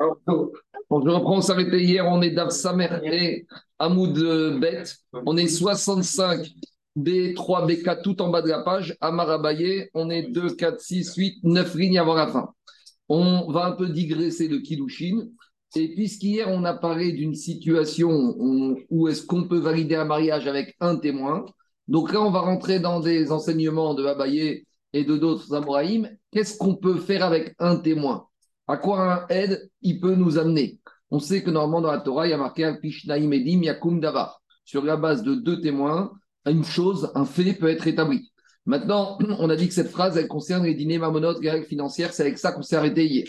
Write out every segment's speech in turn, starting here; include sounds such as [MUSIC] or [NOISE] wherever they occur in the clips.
je reprends, on s'arrêtait hier, on est d'Avsamer et Hamoud Bet. On est 65 B3, B4, tout en bas de la page. Amarabaye, on est 2, 4, 6, 8, 9 lignes avant la fin. On va un peu digresser de Kilushin. Et puisqu'hier, on a parlé d'une situation où est-ce qu'on peut valider un mariage avec un témoin, donc là, on va rentrer dans des enseignements de Abaye et de d'autres Amoraïm. Qu'est-ce qu'on peut faire avec un témoin? À quoi un aide il peut nous amener On sait que normalement, dans la Torah, il y a marqué Pishnaim Edim Yakum Davar. Sur la base de deux témoins, une chose, un fait peut être établi. Maintenant, [CLEARS THROAT] on a dit que cette phrase, elle concerne les dîners mamonotes, les règles financières. C'est avec ça qu'on s'est arrêté hier.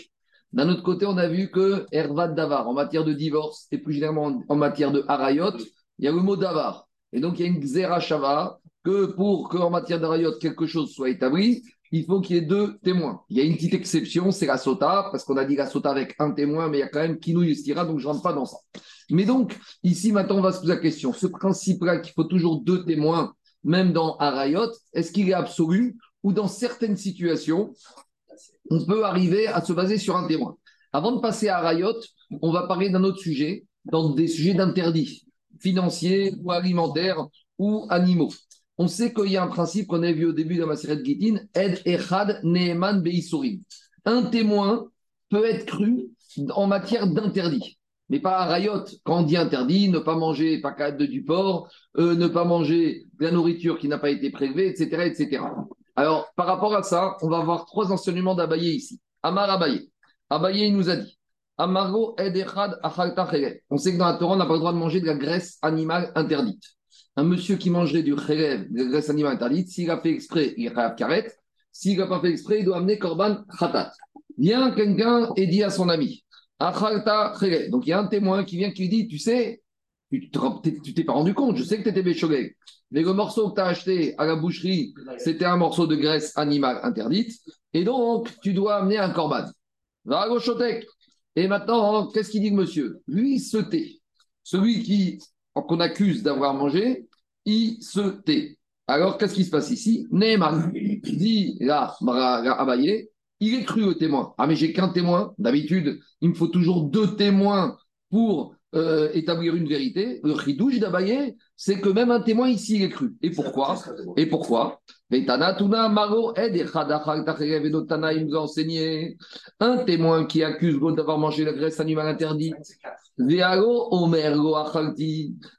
D'un autre côté, on a vu que Hervad Davar, en matière de divorce et plus généralement en matière de Harayot, il y a le mot Davar. Et donc, il y a une Xera que pour qu'en matière d'Harayot, quelque chose soit établi, il faut qu'il y ait deux témoins. Il y a une petite exception, c'est la Sota, parce qu'on a dit la Sota avec un témoin, mais il y a quand même Kinou Yustira, donc je ne rentre pas dans ça. Mais donc, ici, maintenant, on va se poser la question. Ce principe-là, qu'il faut toujours deux témoins, même dans Harayot, est-ce qu'il est absolu ou dans certaines situations, on peut arriver à se baser sur un témoin. Avant de passer à Rayot, on va parler d'un autre sujet, dans des sujets d'interdit, financiers ou alimentaires ou animaux. On sait qu'il y a un principe qu'on a vu au début de ma série de Gitin, Ed Echad Neeman Beisurim. Un témoin peut être cru en matière d'interdit. Mais pas à Rayot, quand on dit interdit, ne pas manger pas de du porc, euh, ne pas manger de la nourriture qui n'a pas été prélevée, etc., etc. Alors, par rapport à ça, on va voir trois enseignements d'Abaye ici. Amar Abaye. Abaye, il nous a dit Amaro Edechad On sait que dans la Torah, on n'a pas le droit de manger de la graisse animale interdite. Un monsieur qui mangerait du khelev, de la graisse animale interdite, s'il a fait exprès, il a karet. S'il n'a pas fait exprès, il doit amener korban khatat. Vient quelqu'un et dit à son ami Donc il y a un témoin qui vient qui dit Tu sais, tu t'es pas rendu compte, je sais que tu étais béchogé. Mais le morceau que tu as acheté à la boucherie, c'était un morceau de graisse animale interdite. Et donc, tu dois amener un corban. Va à Et maintenant, qu'est-ce qu'il dit monsieur? Lui, il se. Celui qui, qu'on accuse d'avoir mangé, il se tait. Alors, qu'est-ce qui se passe ici? Neyman dit là, Abaye, il est cru au témoin. Ah, mais j'ai qu'un témoin. D'habitude, il me faut toujours deux témoins pour euh, établir une vérité, le chidouche d'Abaye, c'est que même un témoin ici est cru. Et pourquoi? Et pourquoi? Il nous a un témoin qui accuse d'avoir mangé la graisse animale interdite.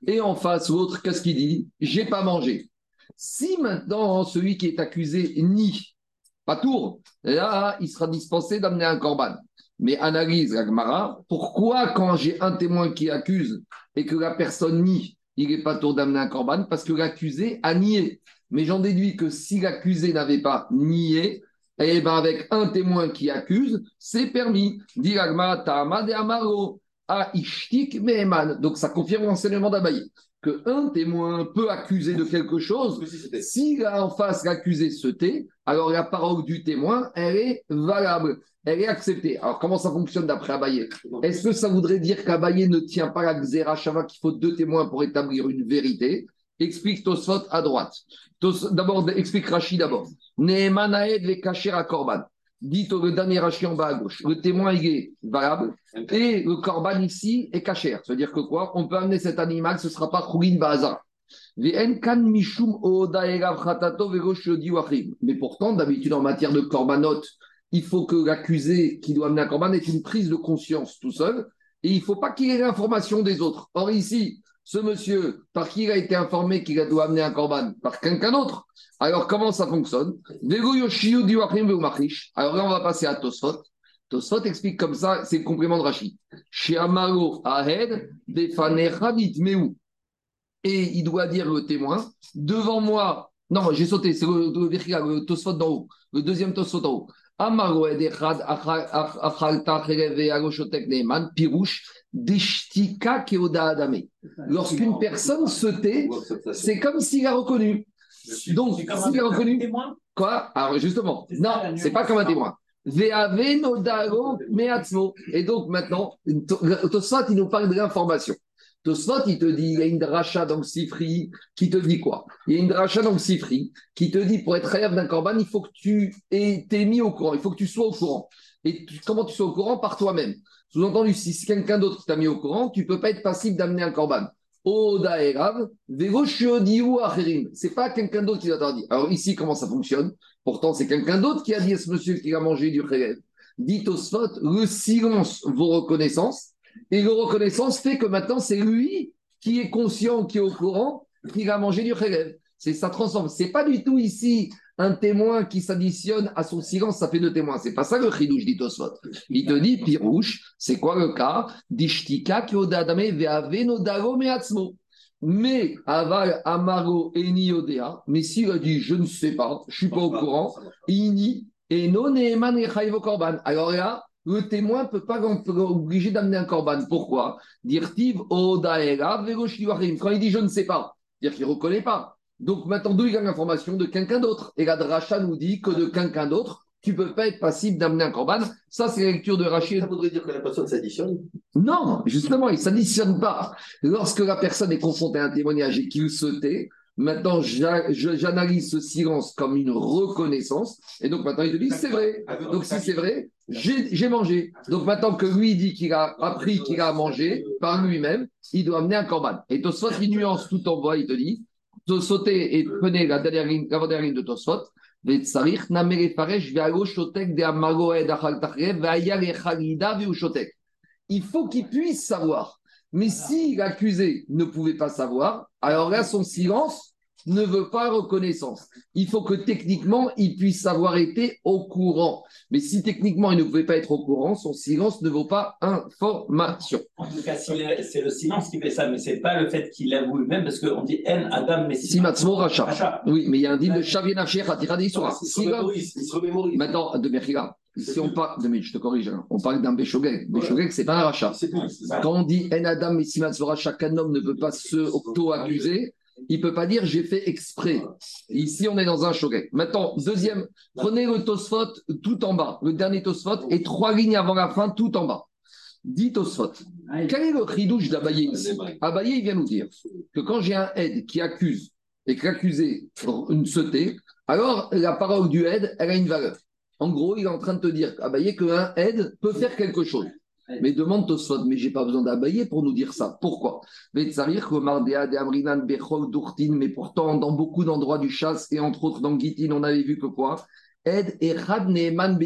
Et en face, l'autre, qu'est-ce qu'il dit? J'ai pas mangé. Si maintenant celui qui est accusé nie, pas tour, là, il sera dispensé d'amener un corban. Mais analyse la pourquoi quand j'ai un témoin qui accuse et que la personne nie, il n'est pas tour d'amener un corban Parce que l'accusé a nié. Mais j'en déduis que si l'accusé n'avait pas nié, eh ben avec un témoin qui accuse, c'est permis. Donc ça confirme l'enseignement d'Abaye qu'un témoin peut accuser de quelque chose, si en face l'accusé se tait, alors la parole du témoin, elle est valable, elle est acceptée. Alors comment ça fonctionne d'après Abaye? Est-ce que ça voudrait dire qu'Abaye ne tient pas la Xera Shava qu'il faut deux témoins pour établir une vérité? Explique Tosfot à droite. D'abord, explique Rachid d'abord. Nehemanaed kacher à Korban dit le dernier rachis en bas à gauche. Le témoin, est valable. Et le corban ici est cachère. C'est-à-dire que quoi? On peut amener cet animal, ce ne sera pas Khourin Baza. Mais pourtant, d'habitude, en matière de korbanot, il faut que l'accusé qui doit amener un corban ait une prise de conscience tout seul. Et il ne faut pas qu'il ait l'information des autres. Or, ici, ce monsieur, par qui il a été informé qu'il doit amener un corban Par quelqu'un d'autre. Alors, comment ça fonctionne? Alors là, on va passer à Tosfot. Tosfot explique comme ça, c'est le complément de Rachid. Et il doit dire le témoin, devant moi, non, j'ai sauté, c'est le, le, le Tosfot d'en haut, le deuxième Tosfot d'en haut. Lorsqu'une personne se tait, c'est comme s'il a reconnu. Donc, s'il a reconnu. Quoi? Alors, justement, non, c'est pas comme un témoin. Et donc, maintenant, Tosfot, il nous parle de l'information. Tosfot, il te dit, il y a une dracha dans le Sifri qui te dit quoi? Il y a une dracha dans le Sifri qui te dit, pour être rêve d'un corban, il faut que tu été mis au courant, il faut que tu sois au courant. Et comment tu es au courant? Par toi-même. Sous-entendu, si c'est quelqu'un d'autre t'a mis au courant, tu ne peux pas être passible d'amener un corban. C'est pas quelqu'un d'autre qui t'a dit. Alors ici, comment ça fonctionne? Pourtant, c'est quelqu'un d'autre qui a dit à ce monsieur qui a mangé du khélèv. Dit au le silence vos reconnaissances. Et le reconnaissance fait que maintenant, c'est lui qui est conscient, qui est au courant, qu'il a mangé du khélèv. C'est ça transforme. C'est pas du tout ici un témoin qui s'additionne à son silence, ça fait deux témoins. C'est pas ça le chidouche dit Tosfot. Il te dit, Pirouche, c'est quoi le cas? Dishtika mais aval amaro eni odea, mais s'il a dit je ne sais pas, je suis pas au courant, ini et non korban. Alors là, le témoin ne peut pas obliger d'amener un korban. Pourquoi? Quand il dit je ne sais pas, dire qu'il ne reconnaît pas. Donc maintenant, d'où il a l'information De quelqu'un d'autre? Et la dracha nous dit que de quelqu'un d'autre, tu ne peux pas être passible d'amener un corban. Ça, c'est la lecture de Rachid. Ça voudrait dire que la personne s'additionne? Non, justement, il ne s'additionne pas. Lorsque la personne est confrontée à un témoignage et qu'il se tait, maintenant, j'analyse ce silence comme une reconnaissance. Et donc maintenant, il te dit, c'est vrai. Donc si c'est vrai, j'ai mangé. Donc maintenant que lui dit qu'il a appris qu'il a mangé par lui-même, il doit amener un corban. Et Tosfot, il nuance tout en bas, il te dit, sauter et prenez la dernière ligne, la dernière ligne de Tosfot. Il faut qu'il puisse savoir. Mais si l'accusé ne pouvait pas savoir, alors là, son silence ne veut pas reconnaissance. Il faut que techniquement, il puisse avoir été au courant. Mais si techniquement, il ne pouvait pas être au courant, son silence ne vaut pas information. En tout cas, c'est le silence qui fait ça, mais ce n'est pas le fait qu'il avoue lui-même, parce qu'on dit En Adam Messi. Racha. Oui, mais il y a un dit de Shavien Atira Il se remémorise. Maintenant, de Merkila. Si on parle, de, je te corrige, hein. on parle d'un Béchogek. Béchogek, c'est pas un rachat. Quand on dit En Adam Messi Racha, qu'un homme ne peut pas se auto-accuser, il ne peut pas dire j'ai fait exprès. Ici, on est dans un choquet. Maintenant, deuxième, prenez le Tosfot tout en bas, le dernier Tosfot, et trois lignes avant la fin, tout en bas. Dit Tosfot. Quel est le ridouche d'Abaye ici? Abaye, il vient nous dire que quand j'ai un aide qui accuse et que l'accusé se tait, alors la parole du aide, elle a une valeur. En gros, il est en train de te dire, Abaye, qu'un aide peut faire quelque chose. Mais demande Tosfot, mais j'ai pas besoin d'abayer pour nous dire ça. Pourquoi? Mais pourtant, dans beaucoup d'endroits du chasse, et entre autres dans Gitin, on avait vu que quoi? Ed et Neman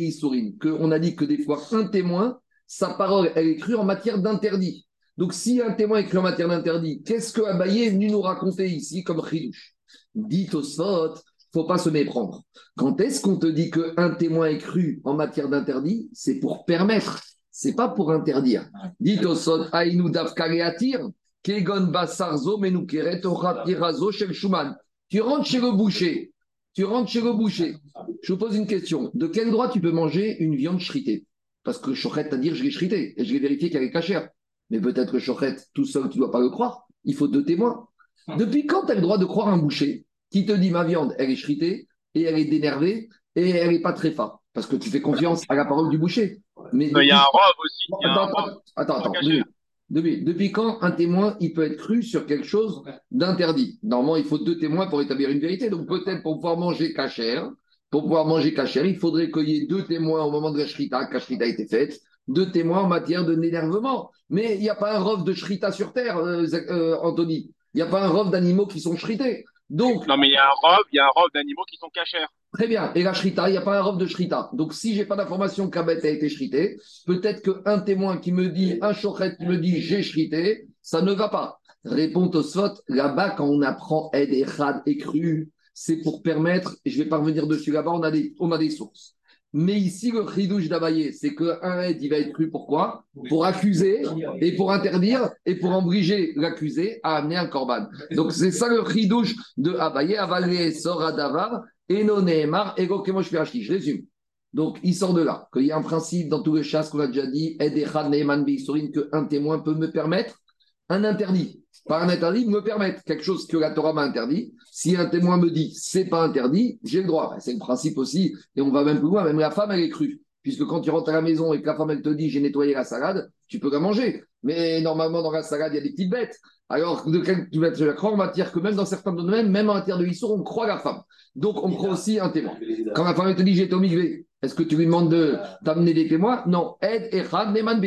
qu'on a dit que des fois, un témoin, sa parole, elle est crue en matière d'interdit. Donc, si un témoin est cru en matière d'interdit, qu'est-ce que Abaye est venu nous raconter ici comme chidouche? Dit Tosfot, faut pas se méprendre. Quand est-ce qu'on te dit qu'un témoin est cru en matière d'interdit? C'est pour permettre c'est pas pour interdire. Dites au son Aïnou Kegon Basarzo, Orapirazo, chez le Schumann. Tu rentres chez le boucher. Tu rentres chez le boucher. Je vous pose une question. De quel droit tu peux manger une viande shritée Parce que Chochet t'a dit je l'ai shritée et je l'ai vérifié qu'elle est cachère. Mais peut-être que Chochet, tout seul, tu ne dois pas le croire. Il faut deux témoins. Depuis quand tu as le droit de croire un boucher? Qui te dit ma viande, elle est shritée et elle est dénervée et elle n'est pas très forte Parce que tu fais confiance à la parole du boucher. Mais il y a un robe aussi. attends, attends, attends, Depuis, quand un témoin il peut être cru sur quelque chose d'interdit? Normalement, il faut deux témoins pour établir une vérité. Donc peut-être pour pouvoir manger cachère, pour pouvoir manger cachère, il faudrait qu'il y ait deux témoins au moment de la shrita, quand la shrita a été faite, deux témoins en matière de l'énervement. Mais il n'y a pas un rov de shrita sur terre, euh, euh, Anthony. Il n'y a pas un rov d'animaux qui sont shrités. Donc, non, mais il y a un robe, il y a un robe d'animaux qui sont cachers. Très bien. Et la shrita, il n'y a pas un robe de shrita. Donc, si j'ai pas d'information qu'un bête a été shrité, peut-être qu'un témoin qui me dit, un chochet qui me dit j'ai shrité, ça ne va pas. Répond Tosfot, là-bas, quand on apprend aide et rad et cru, c'est pour permettre, et je vais pas revenir dessus là-bas, on, a des, on a des sources. Mais ici, le chidouche d'Abaye, c'est qu'un aide, il va être cru pourquoi Pour accuser et pour interdire et pour obliger l'accusé à amener un corban. Donc, c'est ça le chidouche de Abaye, Avalé, Sora Davar, et Neemar, Ego Kemosh Je résume. Donc, il sort de là, qu'il y a un principe dans tous les chasses qu'on a déjà dit, Edechad Neeman qu'un témoin peut me permettre un interdit. Par un interdit, me permettre quelque chose que la Torah m'a interdit. Si un témoin me dit c'est pas interdit, j'ai le droit. C'est le principe aussi, et on va même plus loin, même la femme, elle est crue. Puisque quand tu rentres à la maison et que la femme, elle te dit j'ai nettoyé la salade, tu peux la manger. Mais normalement, dans la salade, il y a des petites bêtes. Alors, de quel tu vas te croire en matière que même dans certains domaines, même en matière de l'histoire, on croit la femme. Donc, on croit aussi un témoin. Quand la femme te dit j'ai au Est-ce que tu lui demandes de t'amener des témoins? Non. Ed, Echad, Neman.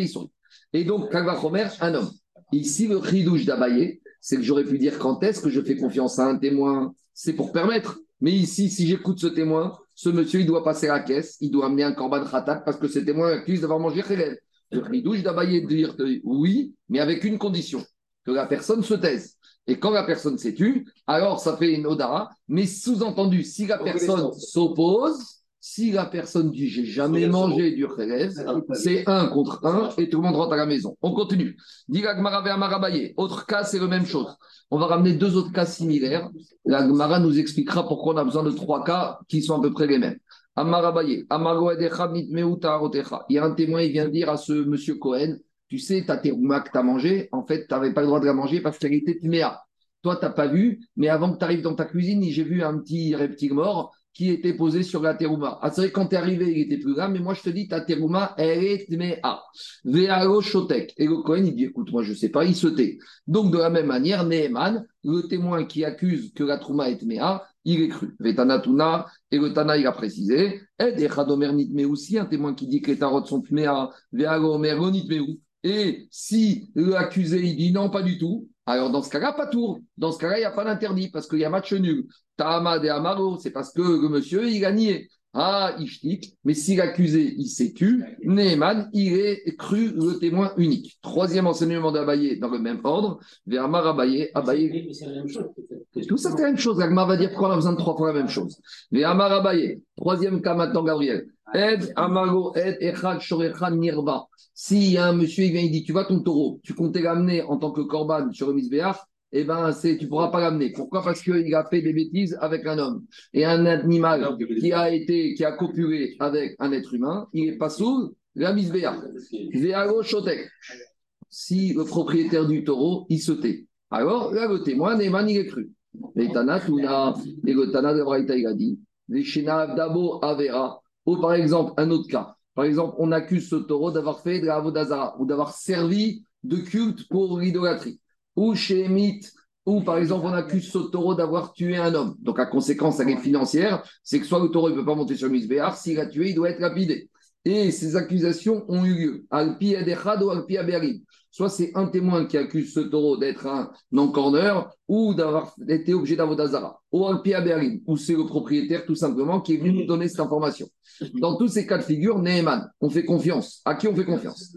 Et donc, Kalvachomer, un homme. Ici, le chidouche d'Abaye, c'est que j'aurais pu dire quand est-ce que je fais confiance à un témoin C'est pour permettre. Mais ici, si j'écoute ce témoin, ce monsieur, il doit passer à la caisse, il doit amener un corban khatat parce que ce témoin accuse d'avoir mangé khélèv. Le chidouche d'Abaye dire oui, mais avec une condition que la personne se taise. Et quand la personne s'est tue, alors ça fait une odara. Mais sous-entendu, si la personne s'oppose, si la personne dit j'ai jamais mangé du c'est un contre un et tout le monde rentre à la maison. On continue. Autre cas, c'est la même chose. On va ramener deux autres cas similaires. La Gemara nous expliquera pourquoi on a besoin de trois cas qui sont à peu près les mêmes. Il y a un témoin, il vient dire à ce monsieur Cohen, tu sais, ta terouma que tu as mangé, en fait, tu n'avais pas le droit de la manger parce qu'elle était tméa. Toi, tu n'as pas vu, mais avant que tu arrives dans ta cuisine, j'ai vu un petit reptile mort qui était posé sur la terouma. Ah, c'est vrai, quand tu es arrivé, il était plus grand, mais moi, je te dis, ta terouma, elle est tméa. Vealo shotek. Et le Cohen, il dit, écoute, moi, je sais pas, il se tait. Donc, de la même manière, Neheman, le témoin qui accuse que la trouma est tméa, il est cru. Vetanatuna, et le Tana, il a précisé, et Chadomer mais aussi un témoin qui dit que les tarots sont tméa, Vealo omer et si l'accusé il dit non, pas du tout, alors dans ce cas-là, pas tour. Dans ce cas-là, il n'y a pas d'interdit parce qu'il y a match nul. Ta'amad et Amaro, c'est parce que le monsieur, il a nié. Ah, Ishtik, mais si l'accusé, il s'est tu, Neyman, il est cru le témoin unique. Troisième enseignement d'Abaye dans le même ordre, vers Abaye, Abaye. Tout ça, c'est la même chose. L'Agma va dire pourquoi on a besoin de trois fois la même chose. Vers Abaye. Troisième cas maintenant, Gabriel. Ed, Amago, Ed, Echad, Shorechan, Nirba. A un monsieur, il vient, il dit Tu vois ton taureau, tu comptais l'amener en tant que corban sur le misbéach, eh ben, c'est, tu ne pourras pas l'amener. Pourquoi? Parce qu'il a fait des bêtises avec un homme. Et un animal qui a été, qui a copulé avec un être humain, il n'est pas sous la misbéach. Si le propriétaire du taureau, il se tait. Alors, là, le témoin, Neyman, il est cru. Et Tana, et le Tana de Braïta, il a dit Dabo Avera, ou par exemple, un autre cas. Par exemple, on accuse ce taureau d'avoir fait de la Avodazara ou d'avoir servi de culte pour l'idolâtrie. Ou chez Emite, ou par exemple, on accuse ce taureau d'avoir tué un homme. Donc, la conséquence, elle est financière, c'est que soit le taureau ne peut pas monter sur le s'il a tué, il doit être lapidé. Et ces accusations ont eu lieu. Alpi Adechad ou Alpi Aberim. Soit c'est un témoin qui accuse ce taureau d'être un non-corner ou d'avoir été objet d'Avodazara. Ou Alpi Aberim, ou c'est le propriétaire tout simplement qui est venu nous donner cette information. Dans tous ces cas de figure, Neheman, on fait confiance. À qui on fait confiance?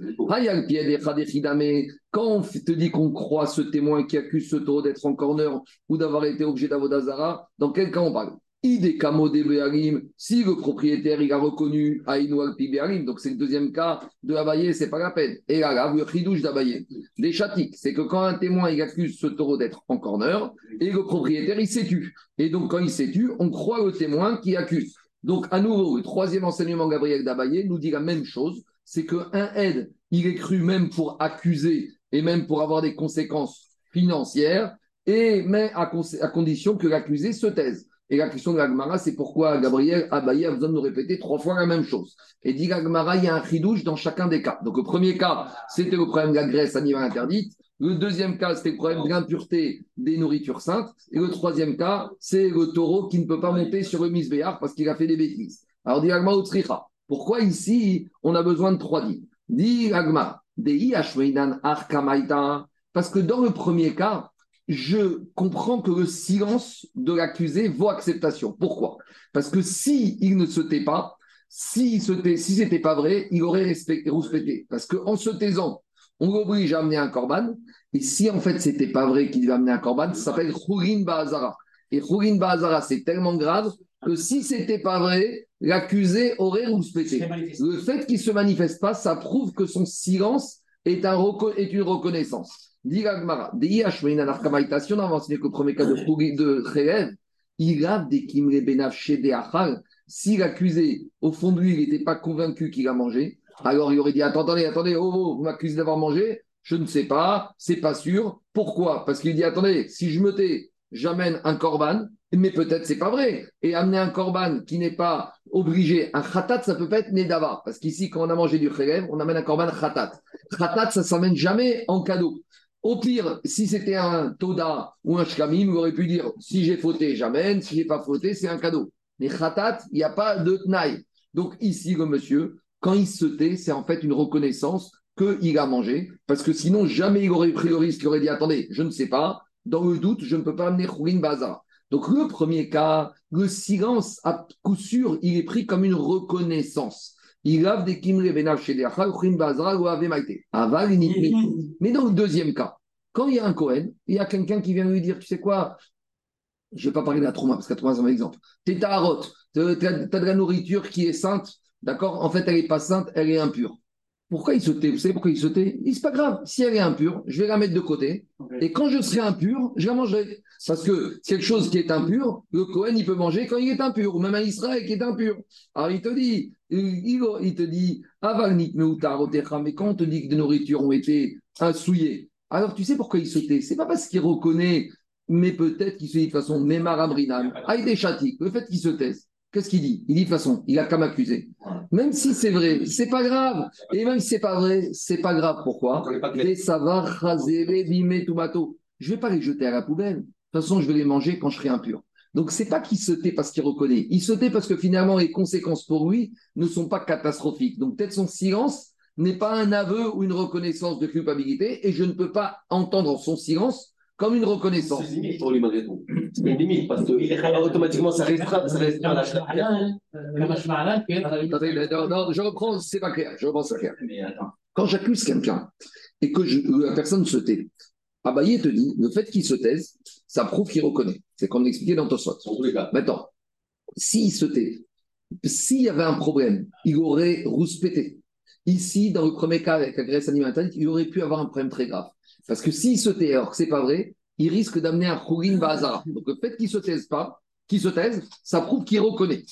Quand on te dit qu'on croit ce témoin qui accuse ce taureau d'être en corner ou d'avoir été objet d'Avodazara, dans quel cas on parle? Si le propriétaire il a reconnu Aïnou al donc c'est le deuxième cas de Abaye, c'est pas la peine. Et là, là le chidouche d'Abaye, des chatiques, c'est que quand un témoin il accuse ce taureau d'être en corner, et le propriétaire il tu. Et donc quand il tu, on croit le témoin qui accuse. Donc à nouveau, le troisième enseignement Gabriel d'Abaye nous dit la même chose, c'est qu'un aide, il est cru même pour accuser et même pour avoir des conséquences financières, et mais à condition que l'accusé se taise. Et la question de l'Agmara, c'est pourquoi Gabriel Abaye a besoin de nous répéter trois fois la même chose. Et dit l'Agmara, il y a un chidouche dans chacun des cas. Donc le premier cas, c'était le problème de la graisse animale interdite. Le deuxième cas, c'était le problème de l'impureté des nourritures saintes. Et le troisième cas, c'est le taureau qui ne peut pas monter sur le misbéar parce qu'il a fait des bêtises. Alors dit l'Agmara, pourquoi ici, on a besoin de trois dits Dit l'Agmara, parce que dans le premier cas, je comprends que le silence de l'accusé vaut acceptation. Pourquoi? Parce que si il ne se tait pas, si ce si c'était pas vrai, il aurait respecté, respecté. Parce qu'en se taisant, on l'oblige à amener un corban. Et si en fait c'était pas vrai qu'il devait amener un corban, ça s'appelle Khourin Bahazara. Et Khourin Bahazara, c'est tellement grave que si c'était pas vrai, l'accusé aurait respecté. Le fait qu'il se manifeste pas, ça prouve que son silence est, un, est une reconnaissance. Si on a que le premier cas de de il a des kimre. Si l'accusé, au fond de lui, il n'était pas convaincu qu'il a mangé, alors il aurait dit Attendez, attendez, oh, oh vous m'accusez d'avoir mangé? Je ne sais pas, c'est pas sûr. Pourquoi? Parce qu'il dit Attendez, si je me tais, j'amène un korban, mais peut-être c'est pas vrai. Et amener un korban qui n'est pas obligé, un khatat, ça peut pas être nedava. Parce qu'ici, quand on a mangé du khelev, on amène un korban khatat. Khatat, ça s'amène jamais en cadeau. Au pire, si c'était un Toda ou un Shkamim, vous aurait pu dire si j'ai fauté, j'amène, si j'ai pas fauté, c'est un cadeau. Mais Khatat, il n'y a pas de Tnaï. Donc ici, le monsieur, quand il se tait, c'est en fait une reconnaissance qu'il a mangé, parce que sinon, jamais il aurait pris le risque, il aurait dit, attendez, je ne sais pas, dans le doute, je ne peux pas amener Khourin Bazar. Donc le premier cas, le silence, à coup sûr, il est pris comme une reconnaissance. Il a des kimre n'y- Mais dans le deuxième cas, quand il y a un Cohen, il y a quelqu'un qui vient lui dire, tu sais quoi, je ne vais pas parler de la trauma, parce que la trauma, c'est un exemple. Tu es tarot, tu as, de la nourriture qui est sainte, d'accord? En fait, elle n'est pas sainte, elle est impure. Pourquoi il se tait? Vous savez pourquoi il se tait? Il dit, c'est pas grave, si elle est impure, je vais la mettre de côté, et quand je serai impur, je la mangerai. Parce que quelque chose qui est impur, le Cohen, il peut manger quand il est impur, ou même un Israël qui est impur. Alors il te dit, il, il te dit, avalnik mais quand on te dit que des nourritures ont été souillées, alors tu sais pourquoi il se tait C'est pas parce qu'il reconnaît, mais peut-être qu'il se dit de toute façon, Memarabrinan, Aïdé Chati, le fait qu'il se taise. Qu'est-ce qu'il dit? Il dit de toute façon, il a qu'à m'accuser. Même si c'est vrai, c'est pas grave. Et même si c'est pas vrai, c'est pas grave. Pourquoi? Je vais pas les jeter à la poubelle. De toute façon, je vais les manger quand je serai impur. Donc, c'est pas qu'il se tait parce qu'il reconnaît. Il se tait parce que finalement, les conséquences pour lui ne sont pas catastrophiques. Donc, peut-être son silence n'est pas un aveu ou une reconnaissance de culpabilité et je ne peux pas entendre son silence comme une reconnaissance. C'est limite pour lui malgré tout. C'est une limite parce que automatiquement ça restreint, ça restreint la non, je reprends, c'est pas clair. Je reprends ça clair. Quand j'accuse quelqu'un et que je- la personne se tait, Abaye te dit, le fait qu'il se taise, ça prouve qu'il reconnaît. C'est comme l'expliquait dans Tosot. Maintenant, s'il se tait, s'il y avait un problème, il aurait rouspété. Ici, dans le premier cas avec la graisse animale, il aurait pu avoir un problème très grave. Parce que s'il se tait alors que c'est pas vrai, il risque d'amener un Khourin Bazara. Donc le fait qu'il se taise pas, qu'il se taise, ça prouve qu'il reconnaît.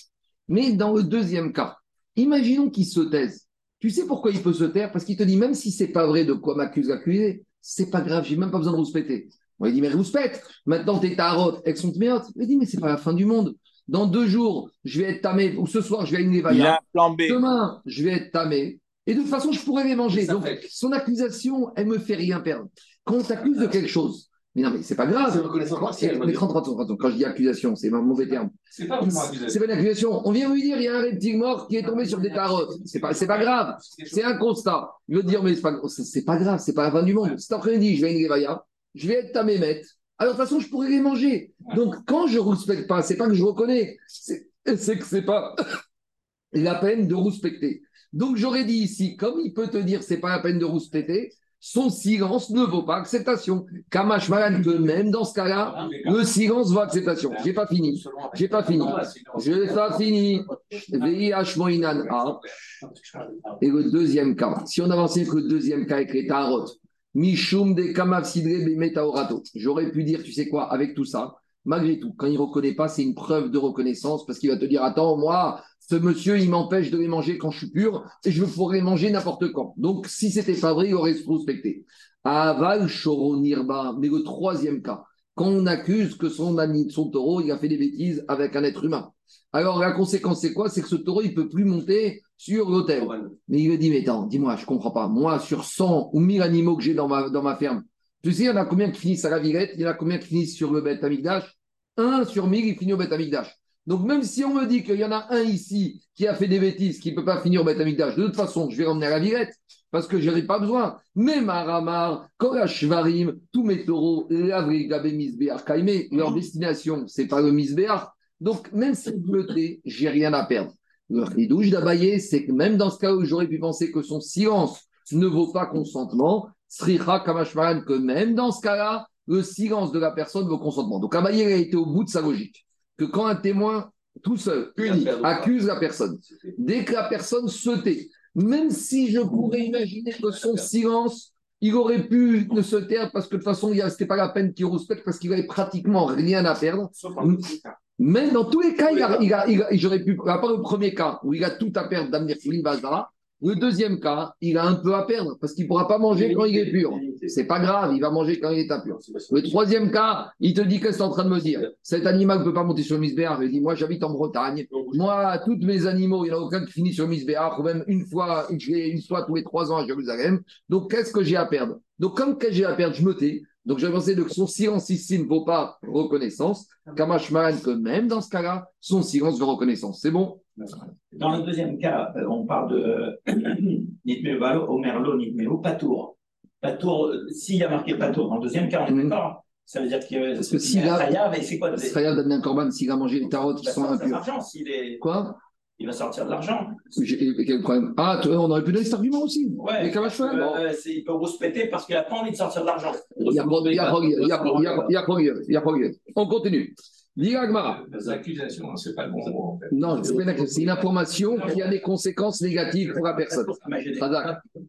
Mais dans le deuxième cas, imaginons qu'il se taise. Tu sais pourquoi il peut se taire? Parce qu'il te dit, même si c'est pas vrai de quoi m'accuse l'accusé, c'est pas grave, j'ai même pas besoin de rouspéter. On lui dit, mais rouspète, maintenant t'es tarot, elles sont méotes. Il dit, mais c'est pas la fin du monde. Dans deux jours, je vais être tamé, ou ce soir, je vais à une Il a un plan B. Demain, je vais être tamé. Et de toute façon, je pourrais les manger. Donc, fait. son accusation, elle me fait rien perdre. Quand on t'accuse de quelque chose, mais non, mais c'est pas grave. une reconnaissance partielle. Mais 30, 30, 30, quand je dis accusation, c'est un mauvais terme. C'est pas vraiment accusé. C'est pas une accusation. On vient lui dire, il y a un reptile mort qui est tombé sur des tarotes. C'est pas, c'est pas grave. C'est un constat. Il veut dire, mais c'est pas, c'est pas grave, c'est pas la fin du monde. Cet après-midi, je vais à une Levaya, je vais être tamé maître. Alors, de toute façon, je pourrais les manger. Donc, quand je ne respecte pas, c'est pas que je reconnais, c'est que c'est pas [COUGHS] la peine de respecter. Donc, j'aurais dit ici, comme il peut te dire c'est pas la peine de respecter, son silence ne vaut pas acceptation. Kamash Malan, que même dans ce cas-là, le silence vaut acceptation. J'ai pas fini. J'ai pas fini. Je n'ai pas fini. VIH Moïnan A. Et le deuxième cas, si on avançait que le deuxième cas avec les Tarot, Mishum de Kamav. J'aurais pu dire, tu sais quoi, avec tout ça, malgré tout, quand il ne reconnaît pas, c'est une preuve de reconnaissance parce qu'il va te dire, attends, moi, ce monsieur, il m'empêche de les manger quand je suis pur et je pourrais manger n'importe quand. Donc, si c'était pas vrai, il aurait respecté. Aval Shoron Nirba. Mais le troisième cas, quand on accuse que son, ami, son taureau, il a fait des bêtises avec un être humain. Alors, la conséquence, c'est quoi? C'est que ce taureau, il peut plus monter sur l'autel. Mais il me dit, mais attends, dis-moi, je comprends pas. Moi, sur 100 ou 1000 animaux que j'ai dans ma, dans ma ferme, tu sais, il y en a combien qui finissent à la Villette Il y en a combien qui finissent sur le bête amigdash? Un sur 1000, il finit au bête amigdash. Donc, même si on me dit qu'il y en a un ici qui a fait des bêtises, qui ne peut pas finir au bête amigdash, de toute façon, je vais ramener à la Villette parce que je n'aurai pas besoin. Mais Maramar, Korashvarim, tous mes taureaux, Lavri, Gabé, Misbéar, Kaimé, leur destination, c'est pas le Misbéar. Donc, même si je me tais, j'ai rien à perdre. Le ridouche d'Abaye, c'est que même dans ce cas où j'aurais pu penser que son silence ne vaut pas consentement, Sricha Kamashmaran, que même dans ce cas-là, le silence de la personne vaut consentement. Donc Abaye a été au bout de sa logique. Que quand un témoin, tout seul, unique, accuse la personne, dès que la personne se tait, même si je pourrais imaginer que son silence, il aurait pu ne se taire parce que de toute façon, ce n'était pas la peine qu'il respecte parce qu'il avait pratiquement rien à perdre. Mais dans tous les cas, il a, il a, il a- j'aurais pu, à part le premier cas où il a tout à perdre d'amener Fouline Bazara, le deuxième cas, il a un peu à perdre parce qu'il ne pourra pas manger quand il est pur. C'est pas grave, il va manger quand il est impur. Le troisième cas, il te dit qu'est-ce que tu es en train de me dire? Cet animal ne peut pas monter sur le misbéar. Il dit Moi, j'habite en Bretagne. Moi, tous mes animaux, il n'y en a aucun qui finit sur le misbéar, ou même une fois, une fois tous les trois ans à Jérusalem. Donc, qu'est-ce que j'ai à perdre? Donc, comme que j'ai à perdre, je me tais. Donc j'avais pensé que son silence ici ne vaut pas reconnaissance. Kamashman, que même dans ce cas-là, son silence veut reconnaissance. C'est bon? Dans le deuxième cas, euh, on parle de [COUGHS] Nitmeo Balo, Omerlo, Nitmeo, Patour. Patour, euh, s'il y a marqué Patour, dans le deuxième cas, on est Mhm. d'accord Ça veut dire que Parce que s'il a c'est quoi un corban s'il a mangé les tarots qui va sont de impurs. est... Quoi? Il va sortir de l'argent. Quel problème? Ah, toi, on aurait pu donner cet argument aussi. Ouais, Mais Kamashman, bon. euh, c'est- il peut rouspéter parce qu'il n'a pas envie de sortir de l'argent. Il y a a progrès. On continue. Les accusations, c'est pas le bon mot en fait. Non, c'est pas une accusation, c'est une information qui a des conséquences négatives pour la personne.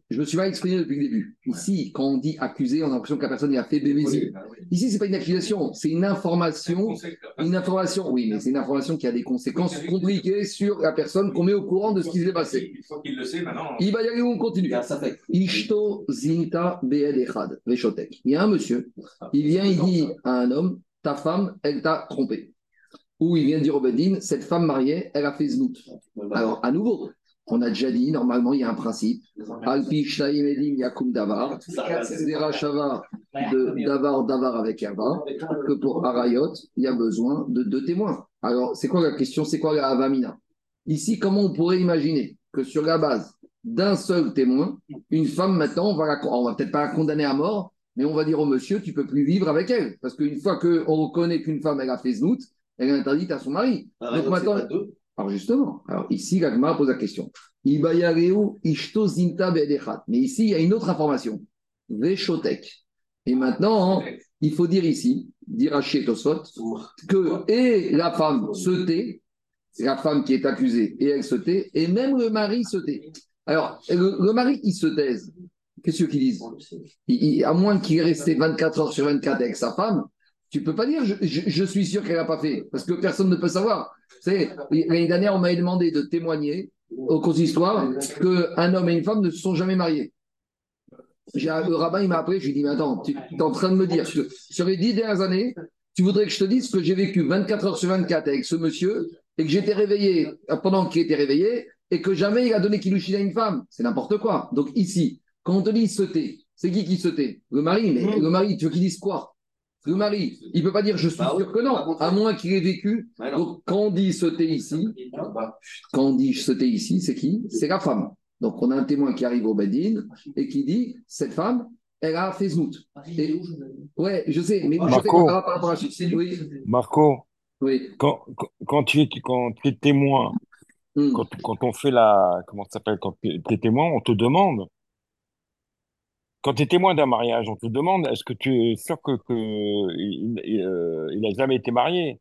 Je me suis mal exprimé depuis le début. Ici, quand on dit accusé, on a l'impression que la personne a fait bébé. Ici, c'est pas une accusation, c'est une information. Une information, oui, mais c'est une information qui a des conséquences compliquées sur la personne qu'on met au courant de ce qui s'est passé. Il faut qu'il le sait maintenant. Il va y aller où on continue. Il y a. Ishto Zinta. Il y un monsieur, il vient, il dit à un homme, ta femme, elle t'a trompé. Ou il vient dire au Bedin, cette femme mariée, elle a fait znout. Alors, à nouveau, on a déjà dit, normalement, il y a un principe. Alpi Shnaim Yakum Davar. Zera Shava de Davar Davar avec Ava. Que pour Arayot, il y a besoin de deux témoins. Alors, c'est quoi la question? C'est quoi la Avamina? Ici, comment on pourrait imaginer que sur la base d'un seul témoin, une femme maintenant, on va, la- on va peut-être pas la condamner à mort, mais on va dire au monsieur, tu peux plus vivre avec elle. Parce qu'une fois qu'on reconnaît qu'une femme, elle a fait znout, elle est interdite à son mari. Donc maintenant, alors justement, alors ici, Gagmar pose la question. Mais ici, il y a une autre information. Veshotek. Et maintenant, hein, il faut dire ici, dire à Tosfot, que et la femme se tait, c'est la femme qui est accusée, et elle se tait, et même le mari se tait. Alors, le, le mari qui se taise, qu'est-ce qu'ils disent Il- il- À moins qu'il est resté 24 heures sur 24 avec sa femme, tu peux pas dire je, je- je suis sûr qu'elle n'a pas fait, parce que personne ne peut savoir. L'année dernière, on m'avait demandé de témoigner au consistoire qu'un homme et une femme ne se sont jamais mariés. Le rabbin, il m'a appelé, je lui ai dit, mais attends, tu es en train de me dire que sur les dix dernières années, tu voudrais que je te dise que j'ai vécu 24 heures sur 24 avec ce monsieur et que j'étais réveillé pendant qu'il était réveillé et que jamais il a donné Kilushin à une femme. C'est n'importe quoi. Donc ici, quand on te dit se tait, c'est qui qui se tait Le mari, mais le mari, tu veux qu'il dise quoi? Le mari, il peut pas dire je suis Bah sûr que non, à moins qu'il ait vécu. Non. Donc quand on dit se tait ici, quand on dit se tait ici, c'est qui? C'est la femme. Donc on a un témoin qui arrive au Bedin et qui dit cette femme, elle a fait znout. Et- Ouais, je sais, mais je sais Marco. qu'on verra par rapport à. Oui, Marco, oui. quand, tu es, quand tu es témoin, Hmm. quand, quand on fait la, comment ça s'appelle, quand tu es témoin, on te demande, quand tu es témoin d'un mariage, on te demande, est-ce que tu es sûr que, que il, il, euh, il a jamais été marié?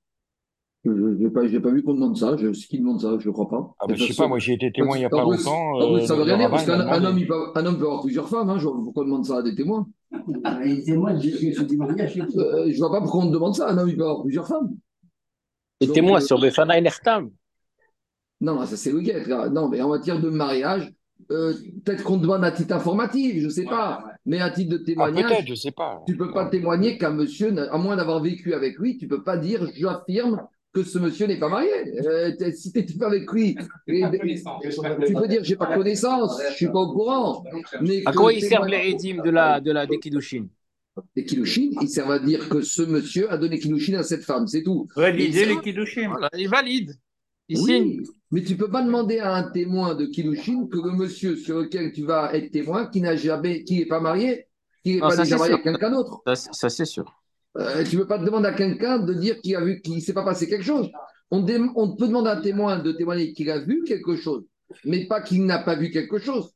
Je n'ai pas, j'ai pas vu qu'on demande ça. Je, ce qui demande ça, je ne crois pas. Ah ben, je sais pas, moi j'ai été témoin il y a pas plus- longtemps. en plus, euh, ça veut rien dire, parce qu'un un homme, il peut, un homme peut avoir plusieurs femmes. Hein, je vois pourquoi on demande ça à des témoins. Les témoins mariage. Euh, je vois pas pourquoi on demande ça. Un homme, il peut avoir plusieurs femmes. Et Donc, témoin euh, sur Befana et Nechtam. Non, ça c'est le guet, là. Non, mais en matière de mariage, euh, peut-être qu'on demande à titre informatif, je ne sais pas. Mais à titre de Ah, témoignage, peut-être, je sais pas. tu ne peux pas témoigner qu'un monsieur, à moins d'avoir vécu avec lui, tu ne peux pas dire j'affirme que ce monsieur n'est pas marié. Euh, t'es- si tu n'étais pas avec lui, [LAUGHS] et- tu peux dire j'ai pas connaissance, je ne suis pas au courant. Mais À quoi ils servent les édimes de la, de la, des Kiddushin? Les Kilushin, ils servent à dire que ce monsieur a donné Kilushin à cette femme, c'est tout. Valider les Kiddushim. Voilà, Ils valident. Oui, mais tu peux pas demander à un témoin de Kilushin que le monsieur sur lequel tu vas être témoin, qui n'a jamais, qui n'est pas marié, qui n'est pas déjà marié avec quelqu'un d'autre. Ça, c'est- ça, c'est sûr. Euh, tu ne peux pas demander à quelqu'un de dire qu'il a vu, qu'il ne s'est pas passé quelque chose. On peut demander à un témoin de témoigner qu'il a vu quelque chose, mais pas qu'il n'a pas vu quelque chose,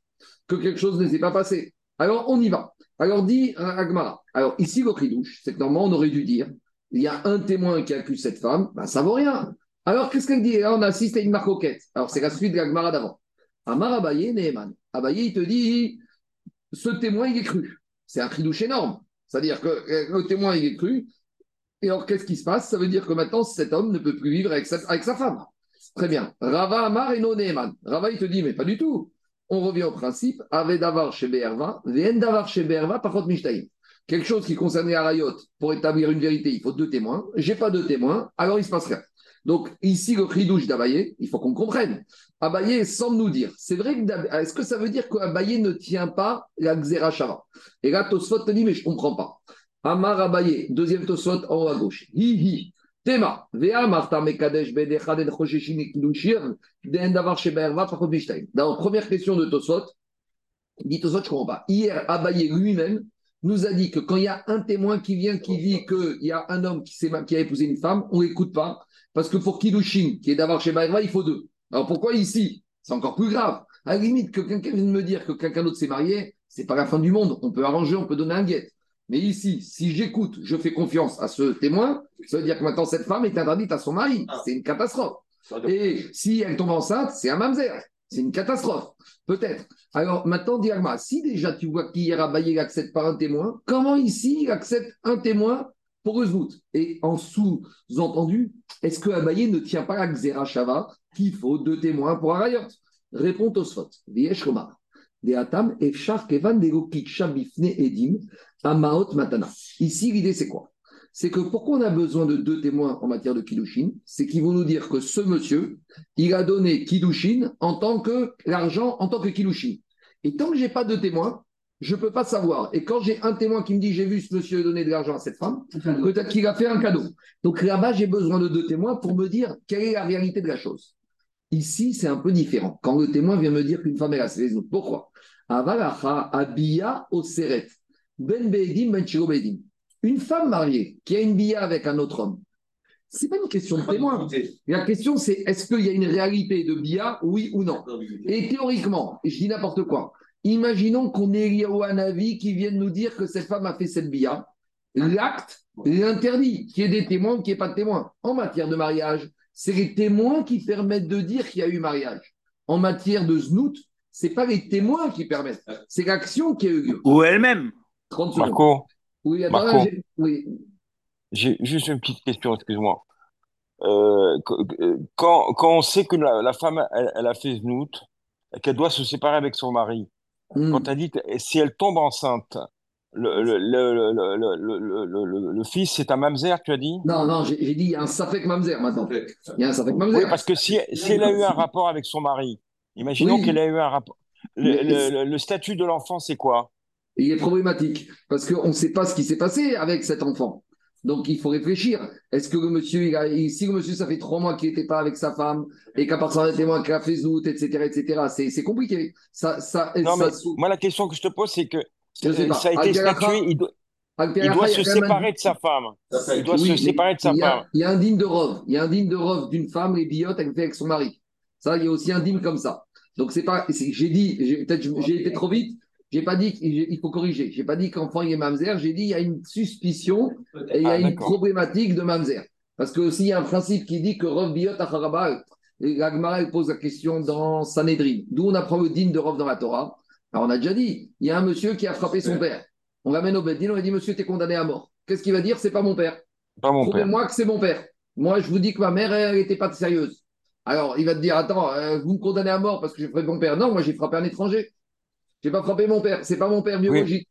que quelque chose ne s'est pas passé. Alors on y va. Alors dit euh, Agmara. Alors ici, le douche, c'est que normalement on aurait dû dire il y a un témoin qui accuse cette femme, ben, ça vaut rien. Alors qu'est-ce qu'elle dit? Là, on assiste à une marcoquette. Alors c'est la suite de l'Agmara d'avant. Amar Abaye, Neheman. Abaye, il te dit ce témoin, il est cru. C'est un douche énorme. C'est-à-dire que euh, le témoin, il est cru. Et alors, qu'est-ce qui se passe? Ça veut dire que maintenant, cet homme ne peut plus vivre avec sa, avec sa femme. Très bien. Rava Amar et non Neheman. Rava, il te dit, mais pas du tout. On revient au principe. Ave davar chez Berva, vien davar chez Berva, par contre, Mishtaïm. Quelque chose qui concernait Arayot, pour établir une vérité, il faut deux témoins. J'ai pas deux témoins, alors il se passe rien. Donc, ici, le chidouche d'Abaye, il faut qu'on comprenne. Abaye semble nous dire, c'est vrai que est-ce que ça veut dire qu'Abaye ne tient pas la Xerashava Et là, Tosfot te dit, mais je comprends pas. Amar Abaye, deuxième Tosot en haut à gauche. Hi. Tema, Vea Marta Mekadesh Bedechaden Choshishin Iklushir, Den Davar Sheberva. Dans première question de Tosot, il dit Tosot, je comprends pas. Hier, Abaye lui-même nous a dit que quand il y a un témoin qui vient, qui dit qu'il y a un homme qui, qui a épousé une femme, on n'écoute pas. Parce que pour Kiddushin, qui est d'avoir chez Baïra, il faut deux. Alors pourquoi ici? C'est encore plus grave. À la limite, que quelqu'un vienne me dire que quelqu'un d'autre s'est marié, c'est pas la fin du monde. On peut arranger, on peut donner un guet. Mais ici, si j'écoute, je fais confiance à ce témoin, ça veut dire que maintenant cette femme est interdite à son mari. C'est une catastrophe. Et si elle tombe enceinte, c'est un mamzer. C'est une catastrophe. Peut-être. Alors maintenant, dis Agma, si déjà tu vois qu'hier Abaye accepte par un témoin, comment ici il accepte un témoin pour Uzvout Et en sous-entendu, est-ce que Abaye ne tient pas la Xera Shava qu'il faut deux témoins pour Arayot? Répond Tosfot. Viesh Romar. Deatam Efshar Kevan Degokik Shabifne Edim Amaot Matana. Ici, l'idée, c'est quoi? C'est que pourquoi on a besoin de deux témoins en matière de Kiddushin? C'est qu'ils vont nous dire que ce monsieur, il a donné Kiddushin en tant que l'argent, en tant que Kiddushin. Et tant que j'ai pas de témoins, je ne peux pas savoir. Et quand j'ai un témoin qui me dit j'ai vu ce monsieur donner de l'argent à cette femme, peut-être qu'il a fait un cadeau. Donc là-bas, j'ai besoin de deux témoins pour me dire quelle est la réalité de la chose. Ici, c'est un peu différent. Quand le témoin vient me dire qu'une femme est la les autres, pourquoi? Avalacha abiya oseret ben ben. Une femme mariée qui a une bia avec un autre homme, c'est pas une question de témoin. La question, c'est est-ce qu'il y a une réalité de bia, oui ou non? Et théoriquement, je dis n'importe quoi, imaginons qu'on ait un avis qui vienne nous dire que cette femme a fait cette bia. L'acte l'interdit, qu'il y ait des témoins ou qu'il n'y ait pas de témoins. En matière de mariage, c'est les témoins qui permettent de dire qu'il y a eu mariage. En matière de znout, c'est pas les témoins qui permettent, c'est l'action qui a eu lieu. Ou elle-même. 30 secondes. Marco, oui, j'ai juste une petite question, excuse-moi. Quand, quand on sait que la, femme, elle, a fait znout, qu'elle doit se séparer avec son mari, quand tu as dit que si elle tombe enceinte, le, le, le, le, le fils, c'est un mamzer, tu as dit Non, non, j'ai dit un safek mamzer maintenant. Un mamzer. Parce que si, si elle a eu un rapport avec son mari, imaginons qu'elle a eu un rapport. Le- le- le statut de l'enfant, c'est quoi il est problématique parce qu'on ne sait pas ce qui s'est passé avec cet enfant. Donc il faut réfléchir. Est-ce que le monsieur, il a, il- si le monsieur, ça fait trois mois qu'il n'était pas avec sa femme et qu'à part ça, un témoin qui a fait zout, etc., etc., c'est c'est compliqué. Ça, ça, Non, ça mais sou- moi, la question que je te pose, c'est que Je sais euh, pas. ça a été statué, il doit, il se séparer de sa femme. Il doit se séparer de sa femme. Il y a un digne de Rov. Il y a un digne de Rov d'une femme, les biotes, elle fait avec son mari. Ça, il y a aussi un digne comme ça. Donc, c'est pas. c'est- J'ai dit, j'ai- peut-être j'ai été trop vite. J'ai pas dit qu'il faut corriger. J'ai pas dit qu'enfant il est mamzer. J'ai dit il y a une suspicion et il y a Ah, une problématique de mamzer. Parce que aussi il y a un principe qui dit que Rov biot acharabal. Et La Gemara, elle pose la question dans Sanhedrin. D'où on apprend le digne de Rov dans la Torah. Alors on a déjà dit, il y a un monsieur qui a frappé son père. On l'amène au Beddin, on lui dit Monsieur, tu es condamné à mort. Qu'est-ce qu'il va dire? C'est pas mon père. Pas mon père. Prouvez-moi que c'est mon père. Moi, je vous dis que ma mère, elle n'était pas sérieuse. Alors, il va te dire Attends, euh, vous me condamnez à mort parce que j'ai frappé mon père. Non, moi, j'ai frappé un étranger. J'ai pas frappé mon père. C'est pas mon père biologique.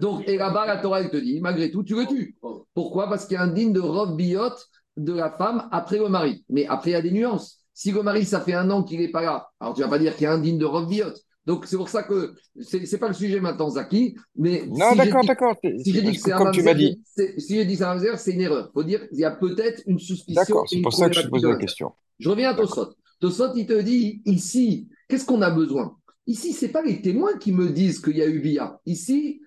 Donc, et là-bas, la Torah, elle te dit Malgré tout, tu le tues. Pourquoi? Parce qu'il y a un digne de robe biote de la femme après le mari. Mais après, il y a des nuances. Si le mari, ça fait un an qu'il n'est pas là, alors tu vas pas dire qu'il y a un digne de robe biote. Donc, c'est pour ça que c'est c'est pas le sujet maintenant, Zaki. Mais Non, si j'ai d'accord, dit- d'accord. si j'ai dit que c'est un mamzer, dit. si j'ai dit que c'est un c'est une erreur. Il faut dire qu'il y a peut-être une suspicion. D'accord, c'est une pour ça que je pose la question. Je reviens à Tosot. Tosot, il te dit ici, qu'est-ce qu'on a besoin? Ici, c'est pas les témoins qui me disent qu'il y a eu bia. Ici,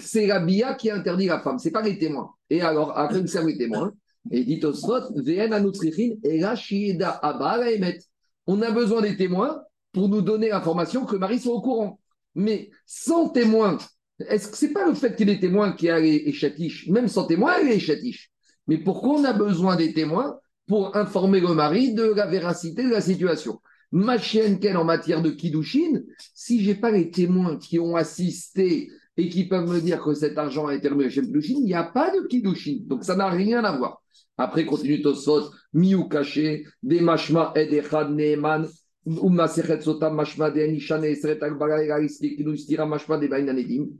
c'est la bia qui interdit la femme. C'est pas les témoins. Et alors, quoi me servent les témoins Et dit Tosot, Vn anutrichin et la shieda abba la emet. On a besoin des témoins pour nous donner l'information que le mari soit au courant. Mais sans témoin, est-ce que c'est pas le fait qu'il des témoins qui a les Même sans témoin, il est chatiche. Mais pourquoi on a besoin des témoins pour informer le mari de la véracité de la situation? Ma chienne, qu'elle en matière de Kiddushin, si j'ai pas les témoins qui ont assisté et qui peuvent me dire que cet argent a été remis chez Kiddushin, il n'y a pas de Kiddushin. Donc ça n'a rien à voir. Après, continue Tosot, Miou caché, des mashma et des neeman.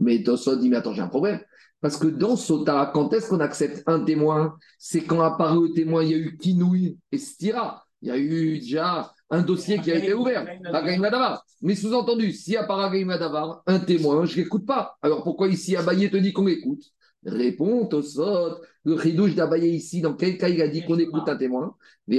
Mais Tosot dit, mais attends, j'ai un problème. Parce que dans Sota, quand est-ce qu'on accepte un témoin? C'est quand apparaît le témoin, il y a eu Kinouï et Stira. Il y a eu déjà un dossier qui a été ouvert. Mais sous-entendu, si à Madavar, un témoin, je ne l'écoute pas. Alors pourquoi ici Abaye te dit qu'on l'écoute? Répond Tosot. Le chidouche d'Abaye ici, dans quel cas il a dit qu'on écoute un témoin? Te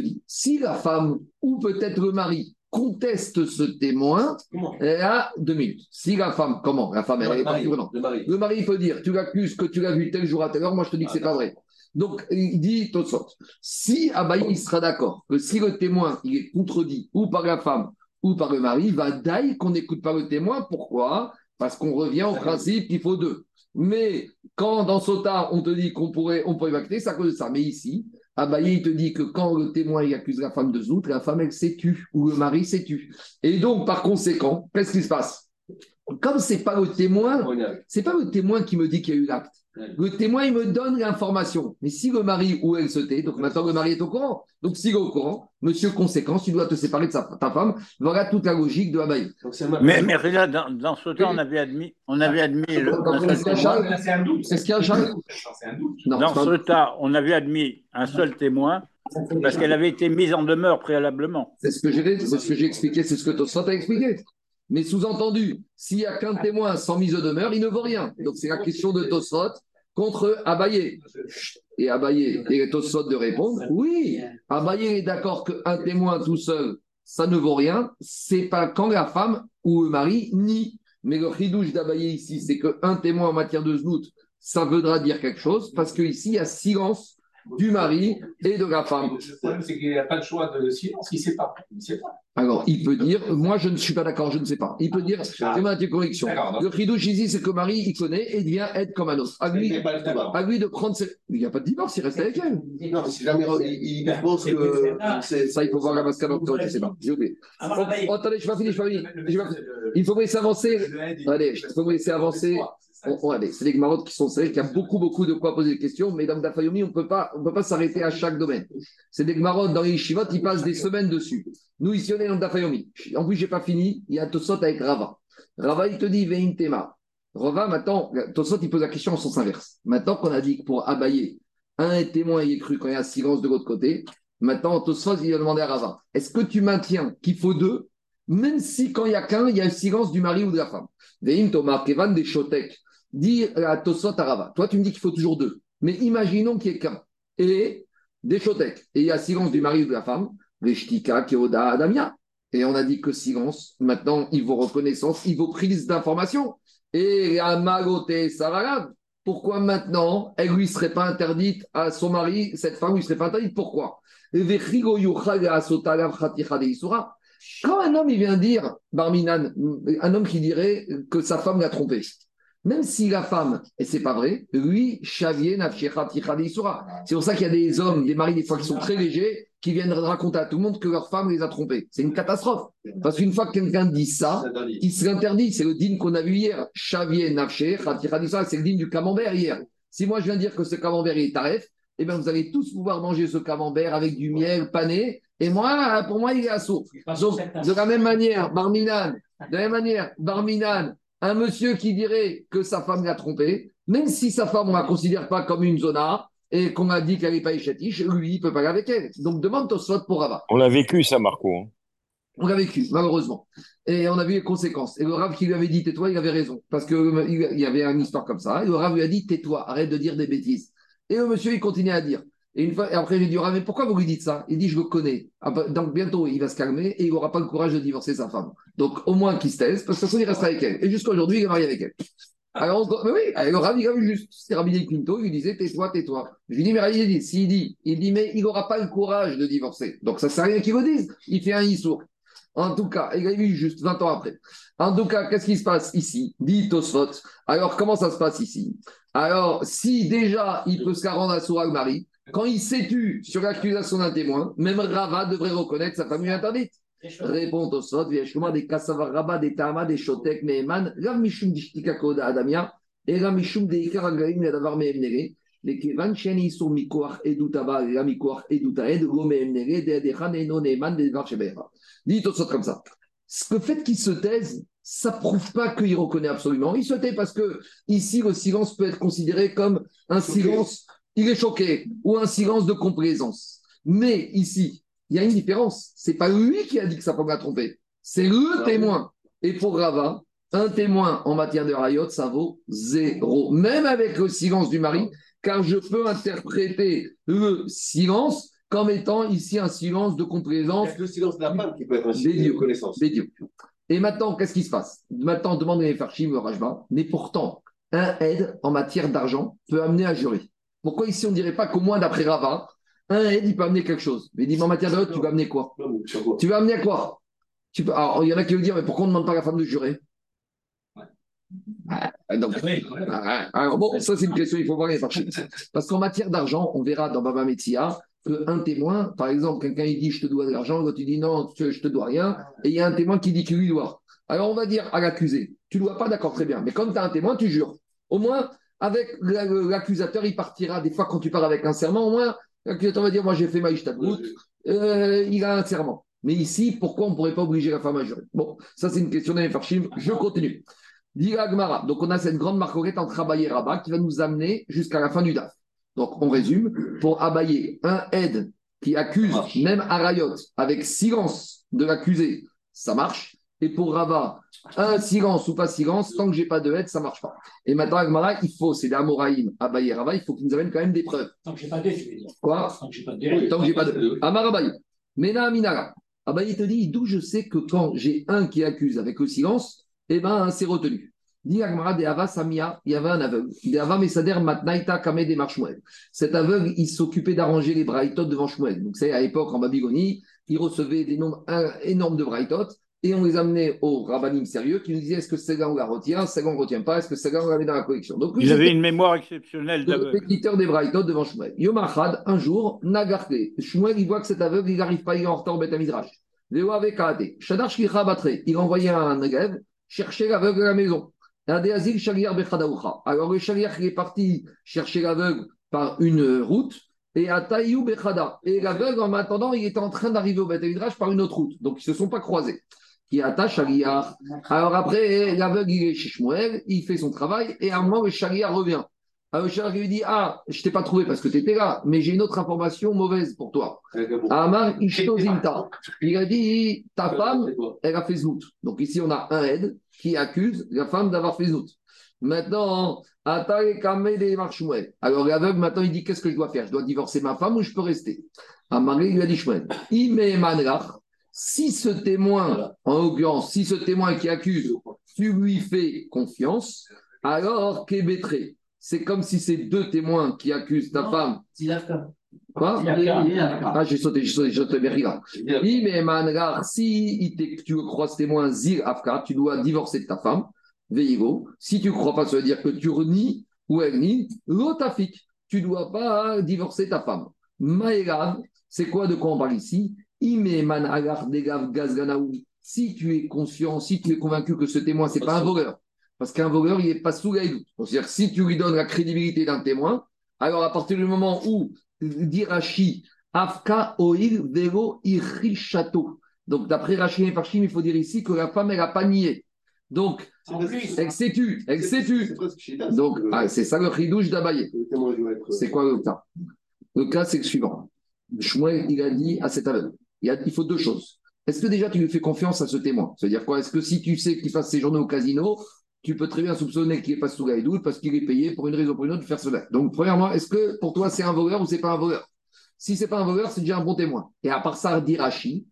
dit si la femme ou peut-être le mari conteste ce témoin, Comment elle a deux minutes. Si la femme, comment La femme, elle est Le pas mari. Le mari. Le mari il peut dire tu l'accuses que tu l'as vu tel jour à telle heure, moi je te dis que c'est pas vrai. Donc il dit Tosot. Si Abaye il sera d'accord que si le témoin il est contredit ou par la femme ou par le mari, va d'aille qu'on n'écoute pas le témoin. Pourquoi? Parce qu'on revient au principe qu'il faut deux. Mais quand dans Sota, on te dit qu'on pourrait, on pourrait c'est à cause de ça. Mais ici, Abaye, il te dit que quand le témoin il accuse la femme de zout, la femme, elle s'est tue, ou le mari s'est tue. Et donc, par conséquent, qu'est-ce qui se passe? Comme c'est pas le témoin, c'est pas le témoin qui me dit qu'il y a eu l'acte. Le témoin, il me donne l'information. Mais si le mari ou elle se tait, donc maintenant le mari est au courant. Donc s'il est au courant, monsieur conséquence, tu dois te séparer de sa, ta femme. Voilà toute la logique de mari. Mais, mais regarde, dans, dans ce temps, on avait admis, on avait admis le, C'est un doute. C'est ce qu'il y a, Charles C'est un doute. Non, Dans ce tas, on avait admis un seul témoin parce qu'elle avait été mise en demeure préalablement. c'est ce que j'ai c'est ce que j'ai expliqué, c'est ce que Tosfot a expliqué. Mais sous-entendu, s'il n'y a qu'un témoin sans mise de demeure, il ne vaut rien. Donc c'est la question de Tosfot contre Abaye. Et Abaye et Tosfot de répondre oui, Abaye est d'accord qu'un témoin tout seul, ça ne vaut rien. C'est pas quand la femme ou le mari nie. Mais le chidouche d'Abaye ici, c'est qu'un témoin en matière de znout, ça voudra dire quelque chose parce qu'ici, il y a silence du mari et de la femme. Le problème, c'est qu'il n'a pas le choix de silence, il ne sait pas. Il sait pas. Alors, il peut dire, moi je ne suis pas d'accord, je ne sais pas. Il peut dire, Ah. correction. D'accord, donc- Le chidouche ici, c'est que le mari, il connaît et il vient être comme un autre. À lui, à lui de prendre ses... Il n'y a pas de divorce, il reste avec elle. Non, si jamais il, il pense que c'est. Ça, il faut voir la mascade je ne sais pas. J'ai oublié. Ah, Oh, oh, attendez, je ne pas fini, je ne fini. Vais pas- Il faut me laisser avancer. Allez, il faut me laisser avancer. On- c'est les marottes qui sont qu'il y a beaucoup, beaucoup de quoi poser des questions, mais dans Dafayomi, on ne peut pas s'arrêter à chaque domaine. C'est des marottes dans les Yeshivot, ils passent des semaines dessus. Nous, ici, on est dans Dafayomi. En plus, je n'ai pas fini, il y a Tosot avec Rava. Rava, il te dit, Vein Tema. Rava, maintenant, Tosot, il pose la question en sens inverse. Maintenant qu'on a dit que pour abayer, un témoin y est cru quand il y a silence de l'autre côté, maintenant, Tosot, il a demandé à Rava, est-ce que tu maintiens qu'il faut deux, même si quand il n'y a qu'un, il y a le silence du mari ou de la femme? Vein Thomas, Kevan des Shotek. Dit à Tosot à Rava, toi, tu me dis qu'il faut toujours deux. Mais imaginons qu'il y ait qu'un. Et des Shotek. Et il y a silence du mari ou de la femme. Les Shtika, Keoda, Adamia. Et on a dit que silence, maintenant, il vaut reconnaissance, il vaut prise d'information. Et la Magoté Saralav, pourquoi maintenant, elle lui serait pas interdite à son mari, cette femme lui serait pas interdite? Pourquoi? Quand un homme, il vient dire, Barminan, un homme qui dirait que sa femme l'a trompé, même si la femme, et c'est pas vrai, lui, Ticha Deisura. C'est pour ça qu'il y a des hommes, des maris, des fois, qui sont très légers, qui viennent raconter à tout le monde que leur femme les a trompés. C'est une catastrophe. Parce qu'une fois que quelqu'un dit ça, il se l'interdit. C'est le dîme qu'on a vu hier. Ticha Deisura, c'est le dîme du camembert hier. Si moi je viens dire que ce camembert est taref, eh bien vous allez tous pouvoir manger ce camembert avec du miel pané. Et moi, pour moi, il est assaut. Donc, de la même manière, Barminan, de la même manière, Barminan, un monsieur qui dirait que sa femme l'a trompé, même si sa femme, on ne la considère pas comme une zona et qu'on a dit qu'elle n'est pas échatiche, lui, il ne peut pas aller avec elle. Donc, demande Tosfot pour Rava. On l'a vécu, ça, Marco. hein. On l'a vécu, malheureusement. Et on a vu les conséquences. Et le Rav qui lui avait dit tais-toi, il avait raison. Parce qu'il y avait une histoire comme ça. Et le Rav lui a dit tais-toi, arrête de dire des bêtises. Et le monsieur, il continuait à dire. Et, une fois, et après, j'ai dit Rav, mais pourquoi vous lui dites ça? Il dit je le connais. Ah bah, Donc bientôt, il va se calmer et il n'aura pas le courage de divorcer sa femme. Donc au moins qu'il se taise, parce que de toute façon, il restera avec elle. Et jusqu'à aujourd'hui, il est marié avec elle. Alors, on- mais oui, et le Rav, il a vu juste. C'était Rabbi Quinto, il lui disait tais-toi, tais-toi. Je lui dis, mais Rabbi, dit, s'il dit, il dit, mais il n'aura pas le courage de divorcer. Donc ça ne sert à rien qu'il le dise. Il fait un issour. En tout cas, il a vu juste 20 ans après. En tout cas, qu'est-ce qui se passe ici? Dit Tosfot. Alors, comment ça se passe ici? Alors, si déjà il peut se rendre à Soura le mari, quand il s'est tu sur l'accusation d'un témoin, même Rava devrait reconnaître sa famille interdite. Répond Tosfot, Vieshuma des Kassavar Rabba, des Tama, des Shotek, Meheman, Rav Mishum Dishtika Koda Adamia, et Rav Mishum de Ikar Agaim, Yadavar Mehemnere, les Kevan Sheni sur Mikoach Edutaba, la Mikoach Edutaed, Go Mehemnere, de Adechan Eno Neeman, de Devar Shebeera. Dit Tosfot comme ça. Ce- Le fait qu'il se taise, ça prouve pas qu'il reconnaît absolument. Il se tait parce que ici, le silence peut être considéré comme un silence, il est choqué, ou un silence de complaisance. Mais ici, il y a une différence. C'est pas lui qui a dit que sa femme l'a trompé. C'est le témoin. Et pour Rava, un témoin en matière de rayot, ça vaut zéro. Même avec le silence du mari, car je peux interpréter le silence comme étant ici un silence de complaisance C'est le silence de la femme qui peut être un signe de connaissance. Et maintenant, qu'est-ce qui se passe? Maintenant, demandez les Farchim, le Rajba, mais pourtant, un aide en matière d'argent peut amener à jurer. Pourquoi ici on ne dirait pas qu'au moins d'après Rava, un aide il peut amener quelque chose Mais dis-moi en matière de tu vas amener quoi Tu vas amener quoi tu peux... Alors, il y en a qui veulent dire, mais pourquoi on ne demande pas à la femme de jurer Ah, donc, ah, ah, alors bon, ça c'est une question, il faut voir les Farchim. [LAUGHS] Parce qu'en matière d'argent, on verra dans Baba Metzia qu'un témoin, par exemple, quelqu'un il dit je te dois de l'argent, l'autre il dit non, je te dois rien, et il y a un témoin qui dit qu'il lui doit. Alors on va dire à l'accusé, tu ne dois pas, d'accord, très bien, mais comme tu as un témoin, tu jures. Au moins, avec la- l'accusateur, il partira, des fois quand tu pars avec un serment, au moins, l'accusateur va dire moi j'ai fait ma ishtabrout, euh, il a un serment. Mais ici, pourquoi on ne pourrait pas obliger la femme à jurer Bon, ça c'est une question des Farchim, je continue. Dit Agmara. Donc on a cette grande marquette entre Abaye et Rabat qui va nous amener jusqu'à la fin du DAF. Donc on résume, pour Abaye, un aide qui accuse, même Arayot, avec silence de l'accusé, ça marche. Et pour Rabat, un silence ou pas silence, tant que j'ai pas de aide, ça marche pas. Et maintenant, Agmara, il faut, c'est d'Amoraïm, Abaye et Rabat, il faut qu'ils nous amènent quand même des preuves. Tant que j'ai pas d'aide, je vais dire. Quoi? Tant que j'ai pas d'aide. Tant que j'ai pas de. Amar Abaye. Mena. Abaye te dit, d'où je sais que quand j'ai un qui accuse avec le silence, eh ben, c'est retenu. Dit Agmara de Ava Samia, il y avait un aveugle. De Ava Mesader Matnaita Kame de Shmuel. Cet aveugle, il s'occupait d'arranger les braïtot devant Shmuel. Donc, c'est à l'époque, en Babylonie, il recevait des nombres énormes de braïtot et on les amenait au rabbinim sérieux qui nous disait est-ce que celle-là on la retient, celle-là on ne retient pas, est-ce que celle-là on la met dans la collection? Donc, Il avait une mémoire exceptionnelle le d'aveugle. pétiteur des Braïtot devant Shmuel. Yom Achad, un jour, Nagarke. Shmuel, il voit que cet aveugle, il n'arrive pas, il est en retard au Beth Midrash. Léo avec Kaate. Shadar Shkicha Batre. Il envoyait un élève chercher l'aveugle à la maison. Adéazil Shaliar Bechadaoucha. Alors le Shaliar, il est parti chercher l'aveugle par une route. Et à Taïou Bechada. Et l'aveugle, en attendant, il était en train d'arriver au Beth Midrash par une autre route. Donc ils ne se sont pas croisés. Qui attache Shaliar. Alors après, l'aveugle, il est chez Shmuel, il fait son travail. Et à un moment, le Shaliar revient. Alors, le Shaliar lui dit Ah, je ne t'ai pas trouvé parce que tu étais là, mais j'ai une autre information mauvaise pour toi. Amar Ishto Zinta. Il a dit Ta femme, elle a fait zout. Donc ici, on a un aide qui accuse la femme d'avoir fait zout. Maintenant. Alors l'aveugle, maintenant, il dit Qu'est-ce que je dois faire? Je dois divorcer ma femme ou je peux rester? Amaré lui a dit Shmuel. Si ce témoin, en l'occurrence, si ce témoin qui accuse, tu lui fais confiance, alors Kébetré. C'est comme si c'est deux témoins qui accusent ta Non. femme. Quoi Ah, j'ai sauté, j'ai sauté, j'ai sauté. Oui, mais Mangar, si tu crois ce témoin Zir Afka, tu dois divorcer de ta femme, Veigo. Si tu ne crois pas, ça veut dire que tu renies ou elle nie, l'otafik. Tu ne dois pas divorcer ta femme. Maëgav, c'est quoi de quoi on parle ici? Degav. Si tu es conscient, si tu es convaincu que ce témoin, ce n'est pas un voleur, parce qu'un voleur, il n'est pas sous la. C'est-à-dire, si tu lui donnes la crédibilité d'un témoin, alors à partir du moment où d'Irachi, Afka Oil Vero Irichato. Donc, d'après Rachid et Farchim, il faut dire ici que la femme, elle n'a pas nié. Donc, elle s'est tue, elle s'est tue. C'est. Donc, ah, c'est ça le ridouche d'Abaye. C'est quoi le cas? Le cas, c'est le suivant. Shmuel, il a dit à cet aveugle, il, faut deux choses. Est-ce que déjà tu lui fais confiance à ce témoin? C'est-à-dire quoi? Est-ce que si tu sais qu'il passe ses journées au casino, tu peux très bien soupçonner qu'il n'est pas sous la parce qu'il est payé pour une raison ou pour une autre de faire cela? Donc, premièrement, est-ce que pour toi c'est un voleur ou c'est pas un voleur? Si c'est pas un voleur, c'est déjà un bon témoin. Et à part ça, dit Rachi,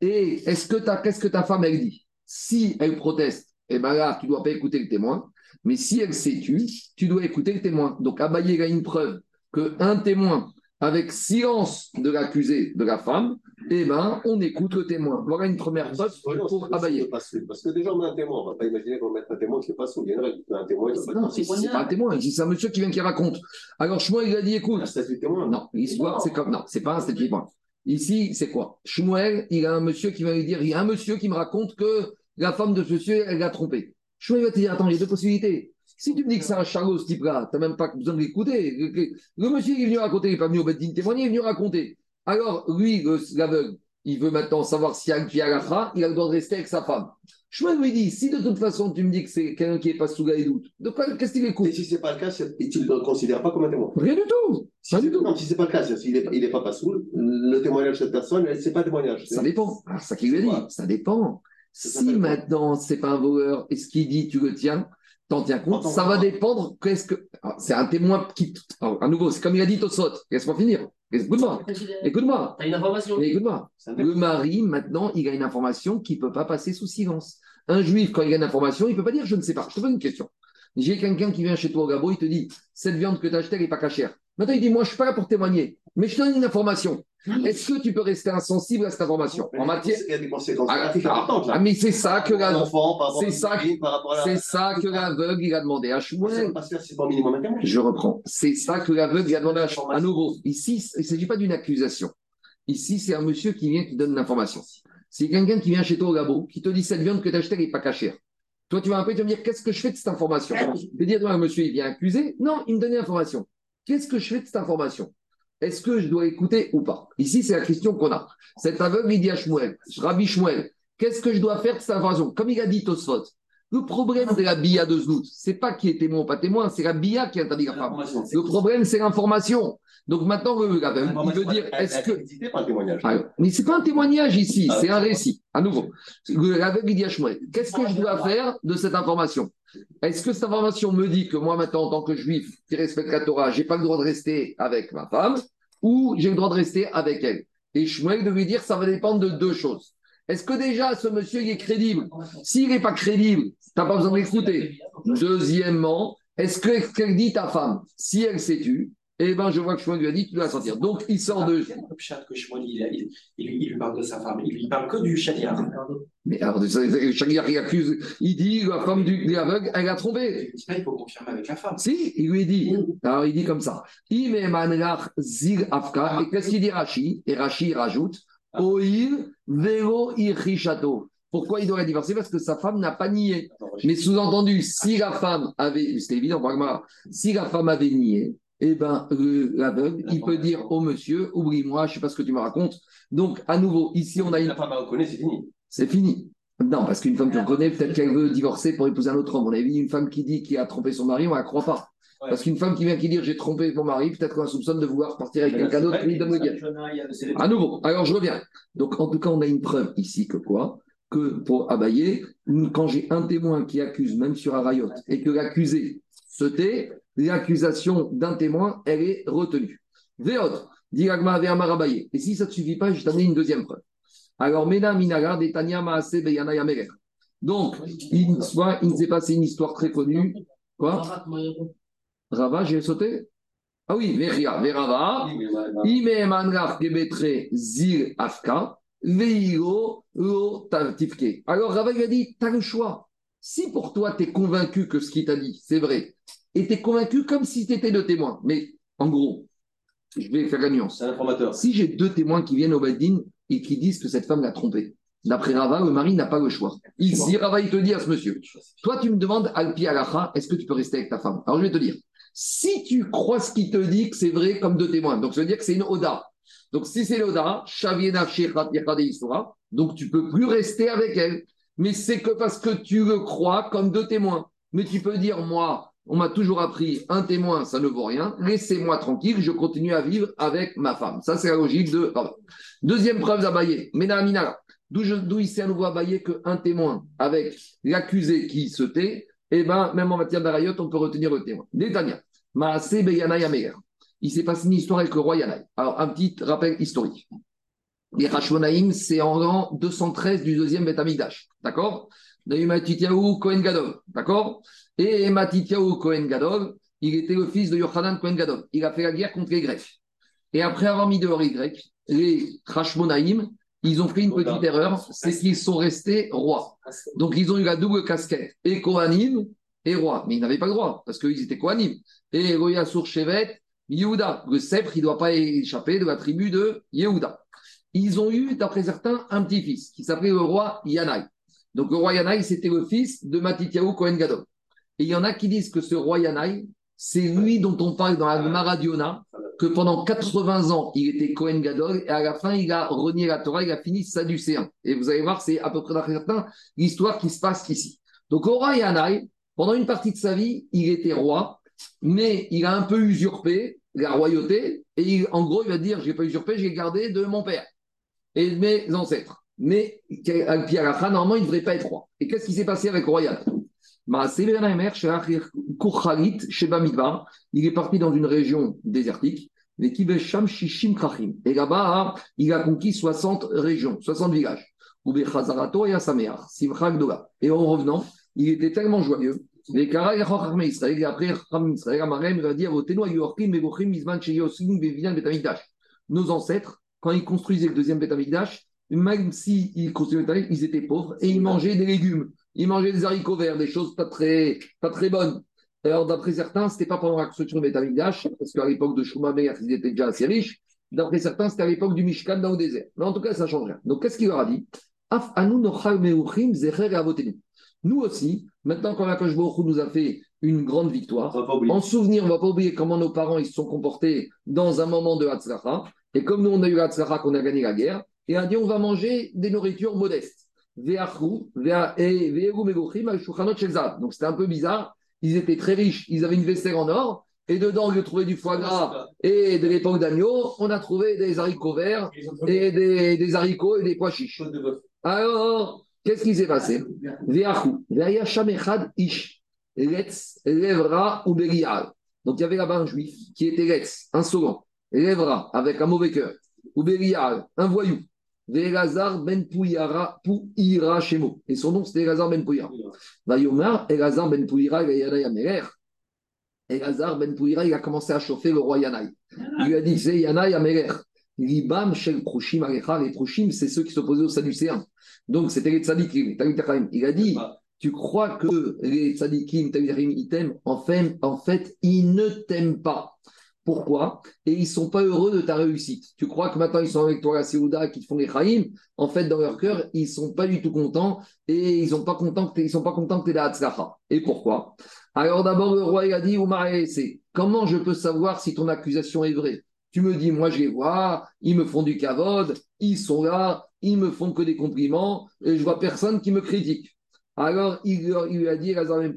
et est-ce que ta, qu'est-ce que ta femme elle dit? Si elle proteste, eh ben là, tu dois pas écouter le témoin. Mais si elle s'est tue, tu dois écouter le témoin. Donc Abaye a une preuve qu'un témoin, avec silence de l'accusé de la femme, eh ben, on écoute le témoin. Voilà une première preuve pour c'est sûr, Parce que, déjà, on met un témoin. On ne va pas imaginer qu'on va mettre un témoin qui n'est pas sous. Il y en a qui met un témoin pas Non, c'est c'est pas un témoin, ici, c'est un monsieur qui vient qui raconte. Alors Shmuel, il a dit écoute, un statut témoin. non, l'histoire, c'est comme. Non, c'est pas un statut témoin. Ici, c'est quoi? Shmuel, il a un monsieur qui va lui dire il y a un monsieur qui me raconte que la femme de ce monsieur, elle l'a trompé. Shmuel va te dire attends, il y a deux possibilités. Si tu me dis que c'est un charlot, ce type-là, tu n'as même pas besoin de l'écouter. Le, le monsieur, il est venu raconter, il n'est pas venu au Beddin témoigner, il est venu raconter. Alors, lui, le- l'aveugle, il veut maintenant savoir si y a la il a le droit de rester avec sa femme. Shmuel lui dit si de toute façon tu me dis que c'est quelqu'un qui n'est pas sous la doute, de quoi, qu'est-ce qu'il écoute? Et si ce n'est pas le cas, c'est- tu ne le considères pas comme un témoin. Rien du tout. Si Pas c'est- du tout. Non, si ce n'est pas le cas, s'il n'est pas, il est pas pas sous, le témoignage de cette personne, ce n'est pas un témoignage. Ça dépend. Ah, c'est ça qu'il lui a dit. Ça dépend. Si maintenant, c'est pas un voleur et ce qu'il dit, tu le tiens, t'en tiens compte, ça va dépendre. Qu'est-ce que. Alors, C'est un témoin qui. Alors, à nouveau, c'est comme il a dit Tosot. Laisse-moi finir? Écoute-moi. Écoute-moi. T'as une information. Écoute-moi. Le mari, maintenant, il a une information qui ne peut pas passer sous silence. Un juif, quand il a une information, il ne peut pas dire je ne sais pas. Je te pose une question. J'ai quelqu'un qui vient chez toi au Gabo, il te dit cette viande que tu as achetée, elle n'est pas cachère. Maintenant, il dit moi, je ne suis pas là pour témoigner, mais je te donne une information. Est-ce que tu peux rester insensible à cette information? En matière. Il y a des conséquences Ah, là. ah, mais c'est ça que Par rapport la- aux enfants, par rapport c'est ça- c'est que l'aveugle il a demandé à Shmuel. Je reprends. C'est ça que l'aveugle il a demandé à Shmuel. À nouveau, ici, il ne s'agit pas d'une accusation. Ici, c'est un monsieur qui vient qui donne l'information. C'est quelqu'un qui vient chez toi au labo, qui te dit cette viande que tu as achetée, elle n'est pas cachère. Toi, tu vas un peu te dire qu'est-ce que je fais de cette information? Je vais dire, non, monsieur, il vient accuser. Non, il me donne l'information. Qu'est-ce que je fais de cette information? Est-ce que je dois écouter ou pas? Ici, c'est la question qu'on a. Cet aveugle, il dit à Shmuel, Rabbi Shmuel, qu'est-ce que je dois faire de cette information? Comme il a dit Tosfot, le problème de la bia de Znout, c'est pas qui est témoin ou pas témoin, c'est la bia qui interdit la femme. Le problème, c'est l'information. Donc maintenant, le il veut dire, est-ce que. Alors, mais ce n'est pas un témoignage ici, Ah. c'est un récit. À nouveau, qu'est-ce que je dois faire de cette information? Est-ce que cette information me dit que moi, maintenant, en tant que juif qui respecte la Torah, je n'ai pas le droit de rester avec ma femme ou j'ai le droit de rester avec elle? Et Shmuel de lui dire, ça va dépendre de deux choses. Est-ce que déjà ce monsieur il est crédible? S'il n'est pas crédible, tu n'as pas besoin de l'écouter. Deuxièmement, est-ce que ce qu'elle dit ta femme, si elle s'est tue, eh ben je vois que Shmuel lui a dit, tu dois sortir. Donc il sort de. Il y a le chat que Shmuel, il, il, il, il lui parle de sa femme. Il lui parle que du charia. Mais alors, Chagar, il accuse, il dit, la femme du de l'aveugle, elle a trompé. Il dit pas, il faut confirmer avec la femme. Si, il lui dit. Alors, il dit comme ça. Zil afka. Et qu'est-ce qu'il dit Rashi Et Rashi rajoute Oil vero irrishato. Pourquoi il doit la divorcer Parce que sa femme n'a pas nié. Mais sous-entendu, si la femme avait, c'était évident, si la femme avait nié, eh ben, le- l'aveugle, il peut dire au monsieur, oublie-moi, je ne sais pas ce que tu me racontes. Donc, à nouveau, ici, on a une La femme reconnaît, c'est fini. c'est fini. Non, parce qu'une femme qui reconnaît, peut-être qu'elle veut divorcer pour épouser un autre homme. On avait vu une femme qui dit qu'il a trompé son mari, on ne la croit pas. Ouais. Parce qu'une femme qui vient qui dit j'ai trompé mon mari, peut-être qu'on soupçonne de vouloir partir avec quelqu'un d'autre qui lui donne le guet. À nouveau, alors je reviens. Donc en tout cas, on a une preuve ici que quoi? Que pour abayer, quand j'ai un témoin qui accuse, même sur Arayot, et que l'accusé se tait, l'accusation d'un témoin, elle est retenue. Véot, dit Agma Abaye. Et si ça ne suffit pas, je t'amener une deuxième preuve. Alors, Mena Minaga, Detania Maase Beyana. Donc, il, soit, il s'est passé une histoire très connue. Quoi? Rava, j'ai sauté Ah oui, Veria, Verava. Oui, mais voilà. Ime Manrach Gebetre Zil Afka. Veiro Lo. Alors, Rava lui a dit Tu as le choix. Si pour toi, tu es convaincu que ce qu'il t'a dit, c'est vrai, et tu es convaincu comme si tu étais le témoin, mais en gros, je vais faire la nuance. C'est un informateur. Si j'ai deux témoins qui viennent au Badin et qui disent que cette femme l'a trompé, d'après Rava, le mari n'a pas le choix. Ici, Rava, il te dit à ce monsieur, toi, tu me demandes, Alpi Alacha, est-ce que tu peux rester avec ta femme? Alors, je vais te dire, si tu crois ce qu'il te dit que c'est vrai comme deux témoins, donc ça veut dire que c'est une Oda. Donc, si c'est l'Oda, donc tu peux plus rester avec elle. Mais c'est que parce que tu le crois comme deux témoins. Mais tu peux dire, moi, on m'a toujours appris, un témoin, ça ne vaut rien. Laissez-moi tranquille, je continue à vivre avec ma femme. Ça, c'est la logique de. Rava. Deuxième preuve d'Abaye, Mena Minara. D'où il s'est à nouveau Abaye qu'un témoin avec l'accusé qui se tait, eh ben, même en matière d'arayot, on peut retenir le témoin. Netanya. Il s'est passé une histoire avec le roi Yanaï. Alors, un petit rappel historique. Les Rashmonaïm, c'est en l'an 213 du deuxième Beth Amikdash. D'accord? On a eu Matityahu Kohen Gadol. D'accord? Et Matityahu Kohen Gadol, il était le fils de Yochanan Kohen Gadol. Il a fait la guerre contre les Grecs. Et après avoir mis dehors les Grecs, les Rashmonaïm, ils ont fait une petite erreur, c'est qu'ils sont restés rois. Donc ils ont eu la double casquette, et Kohanim et roi. Mais ils n'avaient pas le droit, parce qu'ils étaient Kohanim. Et Roya Shevet, Yehuda. Le sceptre, il ne doit pas échapper de la tribu de Yehuda. Ils ont eu, d'après certains, un petit-fils qui s'appelait le roi Yanaï. Donc le roi Yanaï, c'était le fils de Matityahu Kohen Gadol. Et il y en a qui disent que ce roi Yanaï, c'est lui dont on parle dans la Maradiona, que pendant 80 ans, il était Kohen Gadol, et à la fin, il a renié la Torah, il a fini sadducéen. Et vous allez voir, c'est à peu près d'après certains, l'histoire qui se passe ici. Donc au roi Yanaï, pendant une partie de sa vie, il était roi, mais il a un peu usurpé la royauté, et en gros, il va dire, je n'ai pas usurpé, j'ai gardé de mon père et de mes ancêtres. mais al pi halacha, normalement, il ne devrait pas être roi. Et qu'est-ce qui s'est passé avec Midbar. Il est parti dans une région désertique. Et là-bas, il a conquis 60 régions, 60 villages. Et en revenant, il était tellement joyeux. Et après. Nos ancêtres, quand ils construisaient le deuxième Betamikdash, même s'ils construisaient le ils étaient pauvres et ils mangeaient des légumes. Ils mangeaient des haricots verts, des choses pas très, pas très bonnes. Alors, d'après certains, ce n'était pas pendant la construction du Betamikdash, parce qu'à l'époque de Shumamer, ils étaient déjà assez riches. D'après certains, c'était à l'époque du Mishkan dans le désert. Mais en tout cas, ça change rien. Donc, qu'est-ce qu'il leur a dit? Af anu avotenu. Nous aussi, maintenant quand Hu nous a fait une grande victoire, en souvenir, on ne va pas oublier comment nos parents ils se sont comportés dans un moment de Hatzlacha. Et comme nous, on a eu Hatzlacha, qu'on a gagné la guerre, et a dit on va manger des nourritures modestes. Zahav. Donc c'était un peu bizarre. Ils étaient très riches, ils avaient une vaisselle en or, et dedans, lieu de trouver du foie gras et de l'époque d'agneau, on a trouvé des haricots verts et des, des haricots et des pois chiches. Alors, qu'est-ce qui s'est passé ish, letz, lèvera ou. Donc il y avait là-bas un juif qui était letz, insolent, lèvera, avec un mauvais cœur, ou un voyou. Ve'elazar ben Pouyara, Pouira Shemo. Et son nom c'était Elazar ben Pouyara. Vayomar, Elazar ben Pouyara, Yanai Ameler. Elazar ben Pouyara, il a commencé à chauffer le roi Yanaï. Il lui a dit, c'est Yanaï Ameler. Libam shel Proshim Alecha. Les Proshim, c'est ceux qui s'opposaient aux Sadducéens. Donc, c'était les tzadikim, les. Il a dit Tu crois que les tzadikim, ils t'aiment? En fait, en fait, ils ne t'aiment pas. Pourquoi? Et ils ne sont pas heureux de ta réussite. Tu crois que maintenant ils sont avec toi à Séouda, qui te font les Chaïm? En fait, dans leur cœur, ils ne sont pas du tout contents et ils ne sont pas contents que tu sont pas contents que tu es la Hatzlacha. Et pourquoi? Alors d'abord, le roi il a dit comment je peux savoir si ton accusation est vraie? Tu me dis, moi je les vois, ils me font du kavod, ils sont là, ils me font que des compliments et je vois personne qui me critique. Alors il, lui a dit, Lazar ben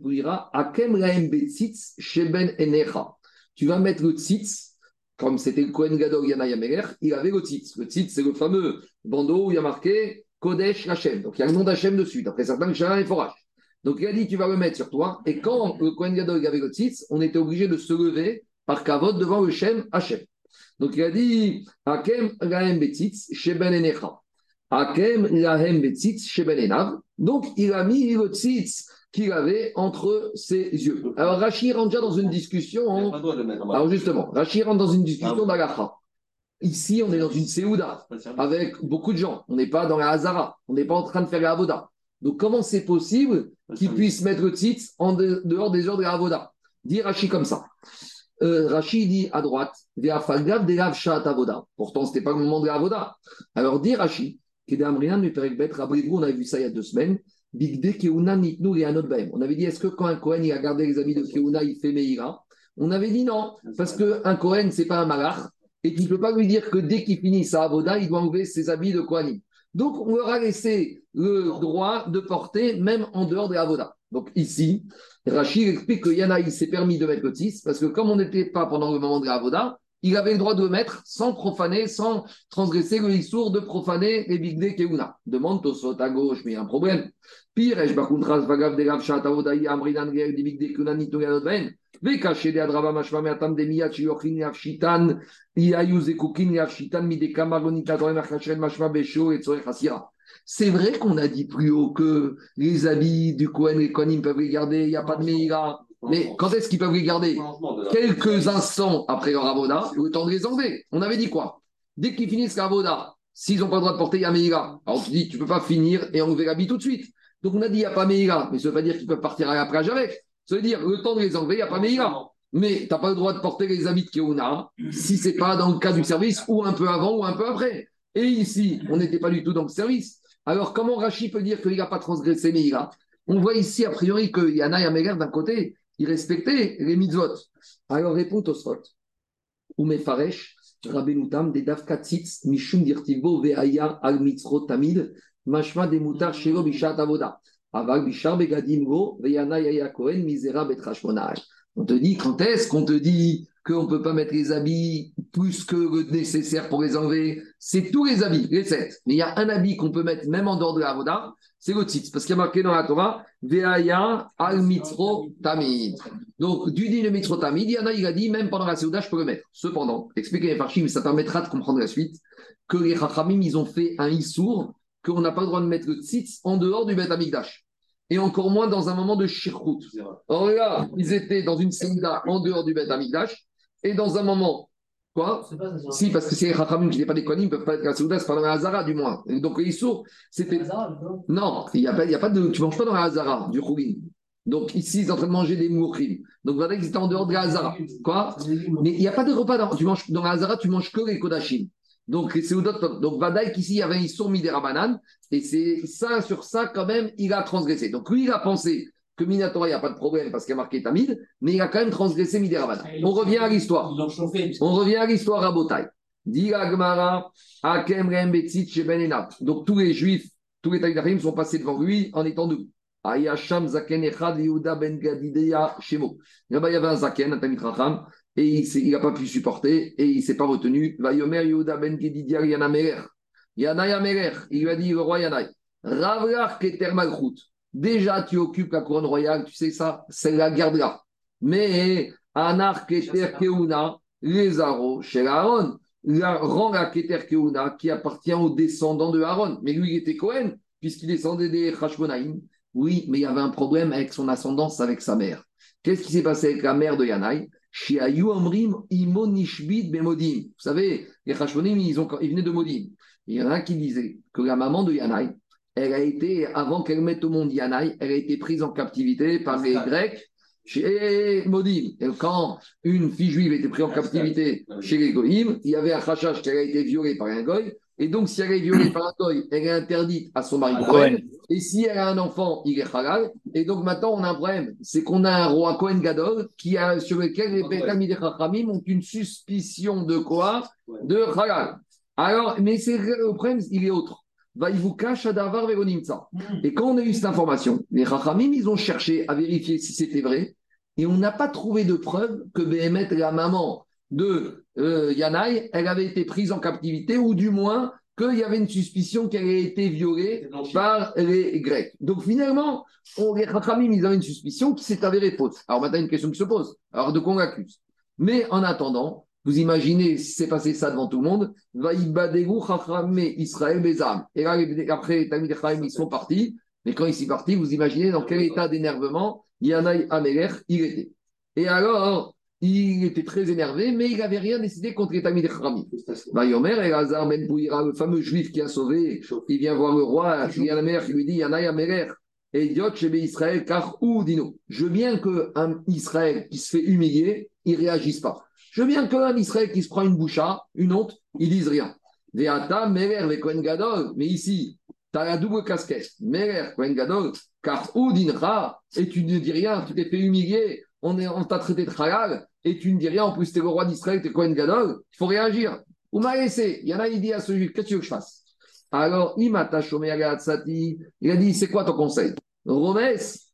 Akem laem betzitz sheben enecha. Tu vas mettre le tzitz, comme c'était le Kohen Gadol Yana Yameler, il avait le tzitz. Le tzitz, c'est le fameux bandeau où il y a marqué Kodesh Hashem. Donc il y a le nom d'Hachem dessus. D'après certains, le Shana est forage. Donc il a dit, tu vas le mettre sur toi. Et quand le Kohen Gadol avait le tzitz, on était obligé de se lever par kavod devant le Shem Hachem. Donc il a dit, Hakem lahem betzitz sheben enecha. Hakem lahem betzitz sheben enav. Donc il a mis le tzitz qu'il avait entre ses yeux. Alors Rachid rentre déjà dans une discussion. En- bas. alors justement, Rachid rentre dans une discussion d'Agacha. Ici, on est dans une Séouda avec beaucoup de gens. On n'est pas dans la Hazara. On n'est pas en train de faire la Avoda. Donc comment c'est possible qu'ils service. puissent mettre le tzitz en de- dehors des heures de la Avoda? Dit Rachid comme ça. Euh, Rachid dit à droite. Pourtant, ce n'était pas le moment de la Avoda. Alors dit Rachid, on avait vu ça il y a deux semaines. On avait dit, est-ce que quand un Kohen il a gardé les habits de keuna, il fait meira? On avait dit non, parce qu'un Kohen, c'est pas un malach, et qu'il ne peut pas lui dire que dès qu'il finit sa avoda, il doit enlever ses habits de Kohanim. Donc, on leur a laissé le droit de porter même en dehors de la. Donc, ici, Rachid explique que Yana, il s'est permis de mettre le tis, parce que comme on n'était pas pendant le moment de la avoda, il avait le droit de le mettre sans profaner, sans transgresser le issour de profaner les bigde keuna. Demande Tosot à gauche, mais il y a un problème. Pire, Vagav de Rav Shat Avoda Amrinan Ger di bigde keuna nito yanot ben. Vekaché de Adraba Mashma Meatam de Miyat Shiochin Yavshitan Yayu Zekukin Yavshitan Mideka Magonita Torem Achachren Mashma Besho et Tzorech Hasira. C'est vrai qu'on a dit plus haut que les habits du Kohen, les Kohanim peuvent les garder, il n'y a pas de Meïra. Mais quand est-ce qu'ils peuvent les garder? Quelques instants après leur avoda, le temps de les enlever. On avait dit quoi? Dès qu'ils finissent l'avoda, s'ils n'ont pas le droit de porter, il y a. Alors tu dis, tu ne peux pas finir et enlever l'habit tout de suite. Donc on a dit, il n'y a pas Meïla, mais ça veut pas dire qu'ils peuvent partir à la avec. Ça veut dire, le temps de les enlever, il n'y a pas Meïla. Mais tu n'as pas le droit de porter les habits de Keuna si ce n'est pas dans le cas du service ou un peu avant ou un peu après. Et ici, on n'était pas du tout dans le service. Alors comment Rachid peut dire qu'il n'a pas transgressé Meïla On voit ici, a priori, que Yana et Améler, d'un côté, ils respectaient les mitzvot. Alors répond Tosfot. Ou Mefaresh, Rabbenutam, des Davkatzitz, Mishum Dirtivo, Veaya, Al Mitzrot Tamid, Mashma de Mutar, Shelo Bishat Avoda. Aval Bishar Begadim Go, Veyana Yaya Kohen, Misera Betrashmonaj. On te dit, quand est-ce qu'on te dit qu'on ne peut pas mettre les habits plus que le nécessaire pour les enlever. C'est tous les habits, les sept. Mais il y a un habit qu'on peut mettre même en dehors de la Avoda, c'est le tzitz. Parce qu'il y a marqué dans la Torah, Veaya al mitro tamid. Donc, du dit le mitro tamid, il y en a, il a dit, même pendant la Séouda, je peux le mettre. Cependant, expliquez les farchim, mais ça permettra de comprendre la suite, que les Chachamim, ils ont fait un issour, qu'on n'a pas le droit de mettre le tzitz en dehors du Bet Amikdash. Et encore moins dans un moment de shirkout. Or là, ils étaient dans une Séouda en dehors du Bet Amikdash, et dans un moment, quoi Si, parce que c'est les Chachamim qui n'est pas des Kohanim, ils ne peuvent pas être la Séouda, c'est pas dans la Hazara du moins. Donc, le issour, c'était. Non, il n'y a, pas- il y a pas de. Tu ne manges pas dans la Hazara, du Khougin. Donc ici, ils sont en train de manger des mouchim. Donc voilà qu'ils étaient en dehors de la Hazara. Quoi Mais il n'y a pas de repas dans, tu manges, dans la Hazara, tu manges que les Kodachim. Donc les Seudot, donc Vadaï, qu'ici, il y avait un Issour Midera Et c'est ça, sur ça, quand même, il a transgressé. Donc lui, il a pensé que Minatora, il n'y a pas de problème parce qu'il a marqué Tamid, mais il a quand même transgressé Midera On revient à l'histoire. On revient à l'histoire à Botaï. Donc tous les juifs, tous les Taïdachim sont passés devant lui en étant debout. Ayasham Zaken Echad Yehuda Ben Gadideya Shemo. Là-bas, il y avait un Zaken, un Tamit Racham, et il n'a pas pu supporter, et il ne s'est pas retenu. Vayomer Yehuda Ben Gadideya Yana Merer. Yana Yamerer. Il lui a dit, le roi Yanaï, Ravlach Keter Malchut. Déjà, tu occupes la couronne royale, tu sais ça, c'est la garde là. Mais, Anar Keter Keuna, les chez Aaron, la, rend la Keter Keuna qui appartient aux descendants de Aaron. Mais lui, il était Cohen, puisqu'il descendait des Hashmonaïm. Oui, mais il y avait un problème avec son ascendance, avec sa mère. Qu'est-ce qui s'est passé avec la mère de Yanaï? Vous savez, les Hashmonaïm, ils, ont, ils venaient de Modim. Il y en a qui disait que la maman de Yanaï, elle a été, avant qu'elle mette au monde Yanaï, elle a été prise en captivité par les Grecs chez Modim. Et quand une fille juive était prise en captivité chez les Goïm, il y avait un rachage qu'elle a été violée par un Goï. Et donc, si elle est violée par un Goï, elle est interdite à son mari Un Cohen. Et si elle a un enfant, il est halal. Et donc maintenant, on a un problème. C'est qu'on a un roi Cohen Gadol qui a, sur lequel les Betamid et Chachamim ont une suspicion de quoi? De halal. Alors, mais c'est le problème, il est autre. Va il vous cache à Davar Veronimtsa. Et quand on a eu cette information, les Chachamim, ils ont cherché à vérifier si c'était vrai. Et on n'a pas trouvé de preuve que Béhémet, la maman de euh, Yanaï, elle avait été prise en captivité, ou du moins qu'il y avait une suspicion qu'elle ait été violée par les Grecs. Donc finalement, on, les Chachamim, ils avaient une suspicion qui s'est avérée fausse. Alors maintenant, une question qui se pose. Alors de quoi on l'accuse? Mais en attendant, vous imaginez si c'est passé ça devant tout le monde, Israël Bezam. Et là, après, Tamid Chachamim, ils sont partis. Mais quand ils sont partis, vous imaginez dans quel état d'énervement Yanaï Améler, il était. Et alors, il était très énervé, mais il n'avait rien décidé contre les Tamid. Vayomer et Hazar Ben le fameux juif qui a sauvé, il vient voir le roi, il a qui lui dit Yanaï Améler, idiot chez Israël, car ou dino. Je veux bien qu'un Israël qui se fait humilier, il ne réagisse pas. Je veux bien qu'un Israël qui se prend une boucha, une honte, il dise rien. Mais ici, tu as la double casquette. Car et tu ne dis rien, tu t'es fait humilier, on, t'a traité de halal, et tu ne dis rien, en plus, tu es le roi d'Israël, tu es Kohen Gadol, il faut réagir. Ou il y en a, il dit à ce qu'est-ce que tu veux que je fasse? Alors, Imata il a dit, c'est quoi ton conseil? Romes,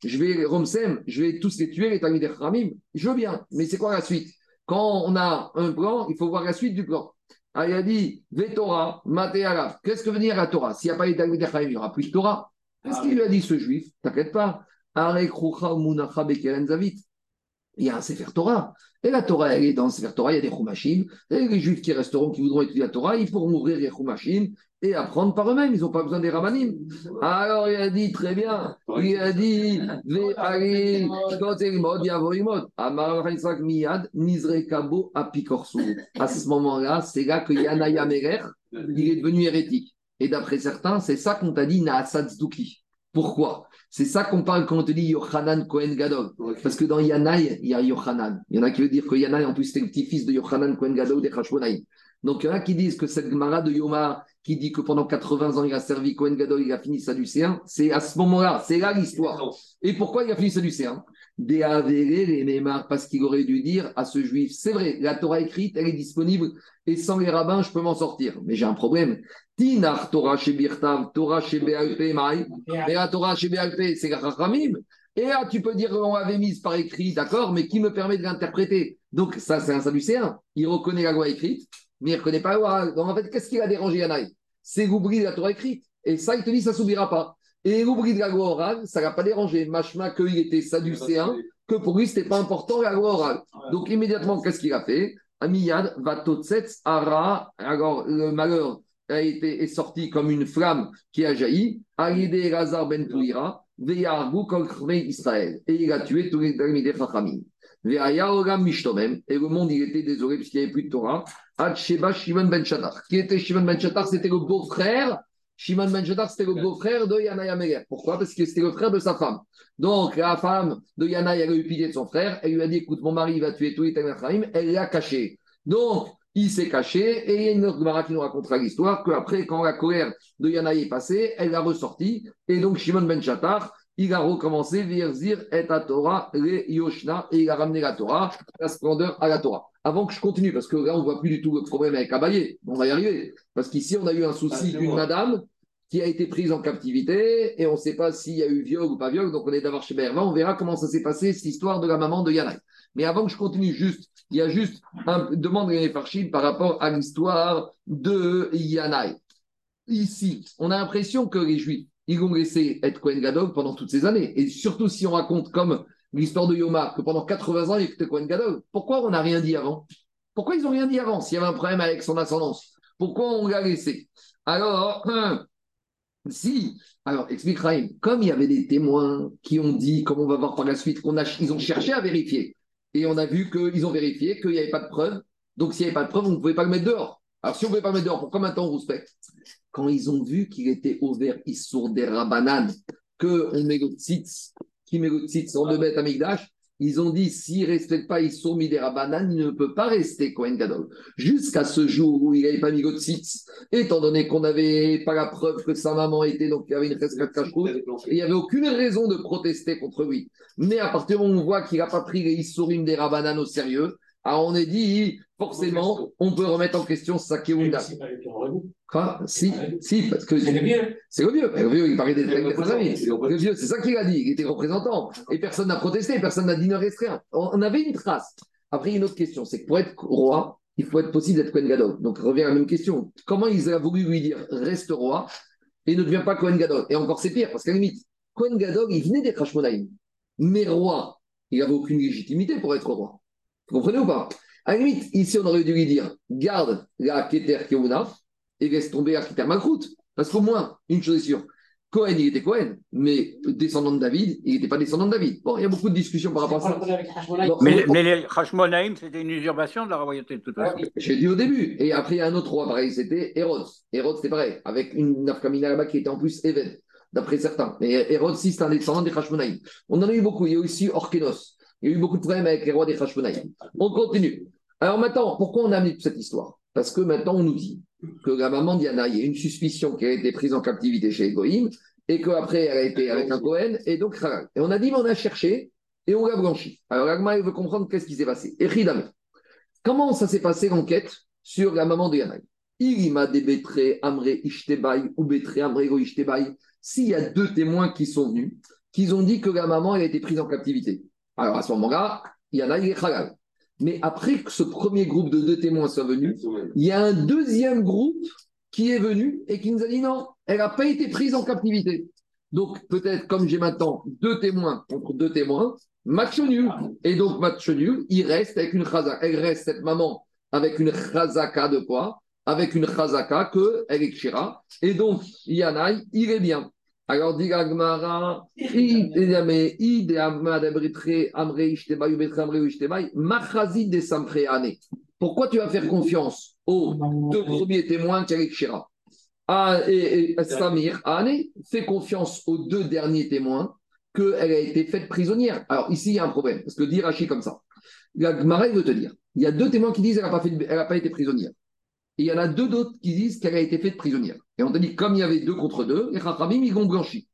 je vais, Romsem, je vais tous les tuer, les Tamid et Khamim. Je veux bien, mais c'est quoi la suite? Quand on a un plan, il faut voir la suite du plan. Ah, il a dit, Vetora, Mateala. Qu'est-ce que veut dire la Torah? S'il n'y a pas les il n'y aura plus de Torah. Qu'est-ce qu'il lui a dit ce juif? T'inquiète pas. Arek Rucha Munacha Bekeren Zavit. Il y a un Sefer Torah. Et la Torah, elle est dans le Sefer Torah, il y a des Chumashim. Et les Juifs qui resteront, qui voudront étudier la Torah, ils pourront ouvrir les Chumashim et apprendre par eux-mêmes. Ils n'ont pas besoin des Rabbanim. Alors il a dit, très bien. Il a dit, Miyad. À ce moment-là, c'est là que Yana Yamerer, il est devenu hérétique. Et d'après certains, c'est ça qu'on t'a dit, Naasad Zdouki. Pourquoi? C'est ça qu'on parle quand on te dit Yochanan Kohen Gadol. Parce que dans Yanaï, il y a Yochanan. Il y en a qui veulent dire que Yanaï, en plus, c'était le petit-fils de Yochanan Kohen Gadol des Hashmonaïm. Donc, il y en a qui disent que cette Gemara de Yoma, qui dit que pendant 80 ans, il a servi Kohen Gadol, il a fini Sadducéen, c'est à ce moment-là, c'est là l'histoire. Et pourquoi il a fini Sadducéen Parce qu'il aurait dû dire à ce juif, c'est vrai, la Torah écrite, elle est disponible, et sans les rabbins, je peux m'en sortir. Mais j'ai un problème. Tinar Torah Torah la Torah c'est la Chachamim. Et là, tu peux dire on l'avait mise par écrit, d'accord, mais qui me permet de l'interpréter? Donc, ça, c'est un Sadducéen. Il reconnaît la loi écrite, mais il ne reconnaît pas la loi. Donc, en fait, qu'est-ce qui a dérangé Yanaï C'est l'oubli de la Torah écrite. Et ça, il te dit, ça ne s'oubliera pas. Et l'oubli de la loi orale, ça ne l'a pas dérangé. Machma, qu'il était Sadducéen, que pour lui, ce n'était pas important la loi orale. Donc, immédiatement, qu'est-ce qu'il a fait? Amiyad va totsetz ara. Alors, le malheur a été, est sorti comme une flamme qui a jailli. Alidé Razar ben Touira, Veyargu Israël. Et il a tué tous les Talmidei. Veaya Mishtomem. Et le monde, il était désolé puisqu'il n'y avait plus de Torah. Ad Sheba Shimon ben Shatar. Qui était Shimon ben Shatar C'était le beau-frère. Shimon ben Shatar, c'était le beau-frère de Yanaï Améler. Pourquoi? Parce que c'était le frère de sa femme. Donc, la femme de Yanaï, elle a eu pitié de son frère. Elle lui a dit Écoute, mon mari va tuer tous les. Elle l'a caché. Donc, il s'est caché et il y a une autre Gemara qui nous racontera l'histoire qu'après, quand la colère de Yanaï est passée, elle l'a ressorti. Et donc, Shimon ben Shatar, il a recommencé Virzir et à Torah, le Yoshna, et il a ramené la Torah, la splendeur à la Torah. Avant que je continue, parce que là, on ne voit plus du tout le problème avec Abaye, on va y arriver. Parce qu'ici, on a eu un souci d'une madame qui a été prise en captivité et on ne sait pas s'il y a eu viol ou pas viol, donc on est d'abord chez Berva, on verra comment ça s'est passé, cette histoire de la maman de Yanaï. Mais avant que je continue, juste, il y a juste un demande Farchim par rapport à l'histoire de Yanaï. Ici, on a l'impression que les Juifs, ils vont laisser être Kohen Gadol pendant toutes ces années. Et surtout si on raconte comme l'histoire de Yoma, que pendant 80 ans, il était Kohen Gadol. Pourquoi on n'a rien dit avant? Pourquoi ils n'ont rien dit avant s'il y avait un problème avec son ascendance? Pourquoi on l'a laissé? Alors, hein, si, alors explique Raïm, comme il y avait des témoins qui ont dit, comme on va voir par la suite, qu'on a, ils ont cherché à vérifier. Et on a vu qu'ils ont vérifié qu'il n'y avait pas de preuve. Donc s'il n'y avait pas de preuve, on ne pouvait pas le mettre dehors. Alors si on ne pouvait pas le mettre dehors, pourquoi maintenant on respecte? Quand ils ont vu qu'il était ouvert Issour des Rabanan, qu'on met le tzitz, qui met le tzitz en deux bêtes à Migdash, ils ont dit s'il ne respecte pas Issour Midera Banan, il ne peut pas rester Kohen Gadol. Jusqu'à ce jour où il n'avait pas mis étant donné qu'on n'avait pas la preuve que sa maman était, donc il y avait une rescate cache il n'y avait aucune raison de protester contre lui. Mais à partir du moment où on voit qu'il n'a pas pris les Issourim des Rabanan au sérieux, alors on est dit, forcément, on peut remettre en question sa Keunda. Quoi? Si, si, parce que. C'est le vieux. C'est le vieux. Le vieux, il parlait des des. Le vieux, c'est ça qu'il a dit. Il était représentant. Et personne n'a protesté, personne n'a dit ne restreint. On on avait une trace. Après, une autre question c'est que pour être roi, il faut être possible d'être Kohen Gadol. Donc, revient à la même question. Comment ils ont voulu lui dire reste roi et ne deviens pas Kohen Gadol? Et encore, c'est pire, parce qu'à la limite, Kohen Gadol, il venait d'être Hashmonaïm. Mais roi, il n'avait aucune légitimité pour être roi. Vous comprenez ou pas? À la limite, ici, on aurait dû lui dire garde la Keter Keuna et laisse tomber la Keter Malchut. Parce qu'au moins, une chose est sûre, Cohen, il était Cohen, mais descendant de David, il n'était pas descendant de David. Bon, il y a beaucoup de discussions par rapport à ça. Bon, Mais, on- mais les Hashmonaïm, c'était une usurpation de la royauté de toute façon. J'ai dit au début. Et après, il y a un autre roi, pareil, c'était Hérode. Hérode, c'était pareil, avec une Nafkamina là-bas qui était en plus Éved, d'après certains. Mais Hérode, si, c'est un descendant des Hashmonaïm. On en a eu beaucoup. Il y a aussi Orkenos. Il y a eu beaucoup de problèmes avec les rois des Hashmonaïm. On continue. Alors maintenant, pourquoi on a toute cette histoire? Parce que maintenant, on nous dit que la maman Diana, il y a une suspicion qu'elle a été prise en captivité chez Egoïm et qu'après, elle a été avec un Cohen et donc. Et on a dit, mais on a cherché et on l'a blanchi. Alors, Agma, il veut comprendre qu'est-ce qui s'est passé. Et Ridame. Comment ça s'est passé l'enquête sur la maman de Yanaï Il m'a débetré Amré Ishtebaï ou Betré Amré Go Ishtebaï. S'il y a deux témoins qui sont venus, qui ont dit que la maman elle a été prise en captivité. Alors à ce moment-là, Yanaï est halal. Mais après que ce premier groupe de deux témoins soit venu, il y a un deuxième groupe qui est venu et qui nous a dit non, elle n'a pas été prise en captivité. Donc peut-être comme j'ai maintenant deux témoins contre deux témoins, match. Et donc match nul, il reste avec une chazaka. Elle reste cette maman avec une chazaka de quoi? Avec une chazaka que elle est. Et donc Yanaï, il est bien. Alors dit Gagmara, [LAUGHS] pourquoi tu vas faire confiance aux deux premiers témoins qu'avec Shira ah, et, Samir, Ane, fais confiance aux deux derniers témoins qu'elle a été faite prisonnière. Alors ici, il y a un problème, parce que dit Rachi comme ça. La Gemara, il veut te dire, il y a deux témoins qui disent qu'elle n'a pas, fait- pas été prisonnière. Et il y en a deux d'autres qui disent qu'elle a été faite prisonnière. Et on te dit, comme il y avait deux contre deux, les Chachamim, ils ont blanchi.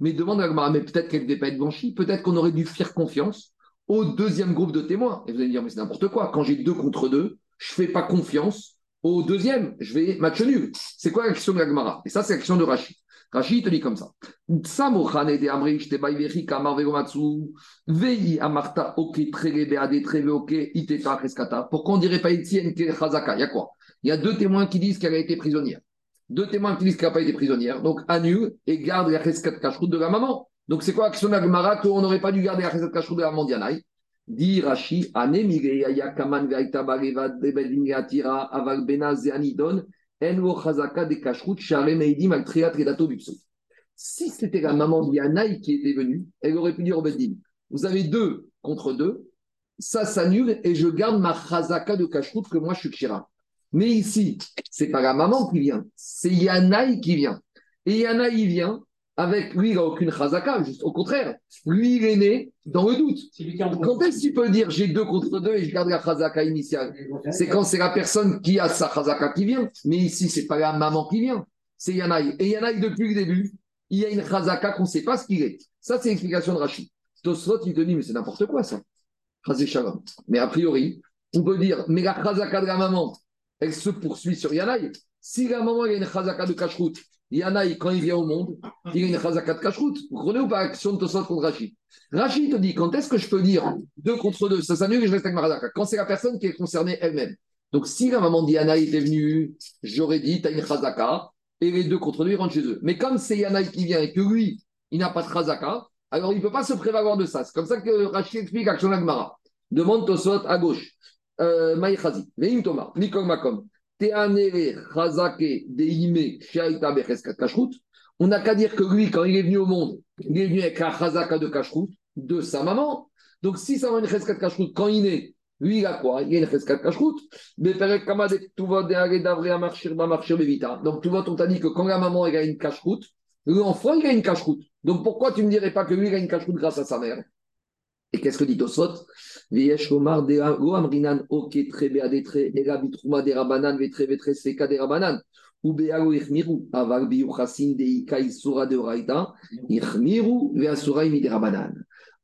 Mais demande à mais peut-être qu'elle ne devait pas être blanchie, peut-être qu'on aurait dû faire confiance au deuxième groupe de témoins. Et vous allez me dire, mais c'est n'importe quoi. Quand j'ai deux contre deux, je ne fais pas confiance au deuxième. Je vais match nul. C'est quoi la question de la Gemara Et ça, c'est la question de Rachid. Rachid te dit comme ça. Pourquoi on dirait pas Etienne, Il y a quoi? Il y a deux témoins qui disent qu'elle a été prisonnière. Deux témoins qui disent qu'elle n'a pas été prisonnière. Donc annule et garde la Reskat Kashrut de la maman. Donc c'est quoi l'action d'Agmara qu'on n'aurait pas dû garder la Reskat Kashrut de la maman d'Yanaï Dit Rashi, Kaman, Aval, Bena, Zeanidon, Envo, Chazaka, de Kashrut, Share, Meidim, Altriat, Redato. Si c'était la maman d'Yanaï qui était venue, elle aurait pu dire au Beddin, vous avez deux contre deux, ça s'annule et je garde ma Chazaka de Kashrut que moi je suis Kshira. Mais ici, c'est pas la maman qui vient, c'est Yanaï qui vient. Et Yanaï vient avec lui, il n'a aucune chazaka, juste au contraire. Lui, il est né dans le doute. Quand est-ce que tu peux dire j'ai deux contre deux et je garde la chazaka initiale? C'est quand c'est la personne qui a sa chazaka qui vient. Mais ici, c'est pas la maman qui vient, c'est Yanaï. Et Yanaï, depuis le début, il y a une chazaka qu'on ne sait pas ce qu'il est. Ça, c'est l'explication de Rachid. Tosfot, il te dit, mais c'est n'importe quoi ça. Mais a priori, on peut dire, mais la chazaka de la maman, elle se poursuit sur Yanaï. Si la maman, a une chazaka de kashrut, Yanaï, quand il vient au monde, il a une chazaka de kashrut. Vous comprenez ou pas? L'action de Tosfot contre Rachid Rachid te dit, quand est-ce que je peux dire deux contre deux? Ça s'annule et je reste avec ma. Quand c'est la personne qui est concernée elle-même. Donc, si la maman d'Yanaï était venue, j'aurais dit, tu as une chazaka, et les deux contre deux, ils rentrent chez eux. Mais comme c'est Yanaï qui vient et que lui, il n'a pas de chazaka, alors il ne peut pas se prévaloir de ça. C'est comme ça que Rachid explique Action Agmara. Demande Tosfot à gauche. Euh, Maïchazi, Veim Thomas, Nikol Makom. On n'a qu'à dire que lui, quand il est venu au monde, il est venu avec la chazaka de kashrut de sa maman. Donc, si va une chazaka de kashrut, quand il est, lui, il a quoi? Il a une chazaka de kashrut. Donc, tout on t'a dit que quand la maman elle a une kashrut, l'enfant, il a une kashrut. Donc, pourquoi tu ne me dirais pas que lui, il a une kashrut grâce à sa mère? Et qu'est-ce que dit Tosfot Viesh Omar de Amrinan Oke Trebe Adetre Ega Bitruma de Rabanan Vetre Vetre Seka de Rabanan ou Beago Ichmiru Aval Biuchasin de Ika Isura de Raita Ichmiru Veasurai de Rabanan.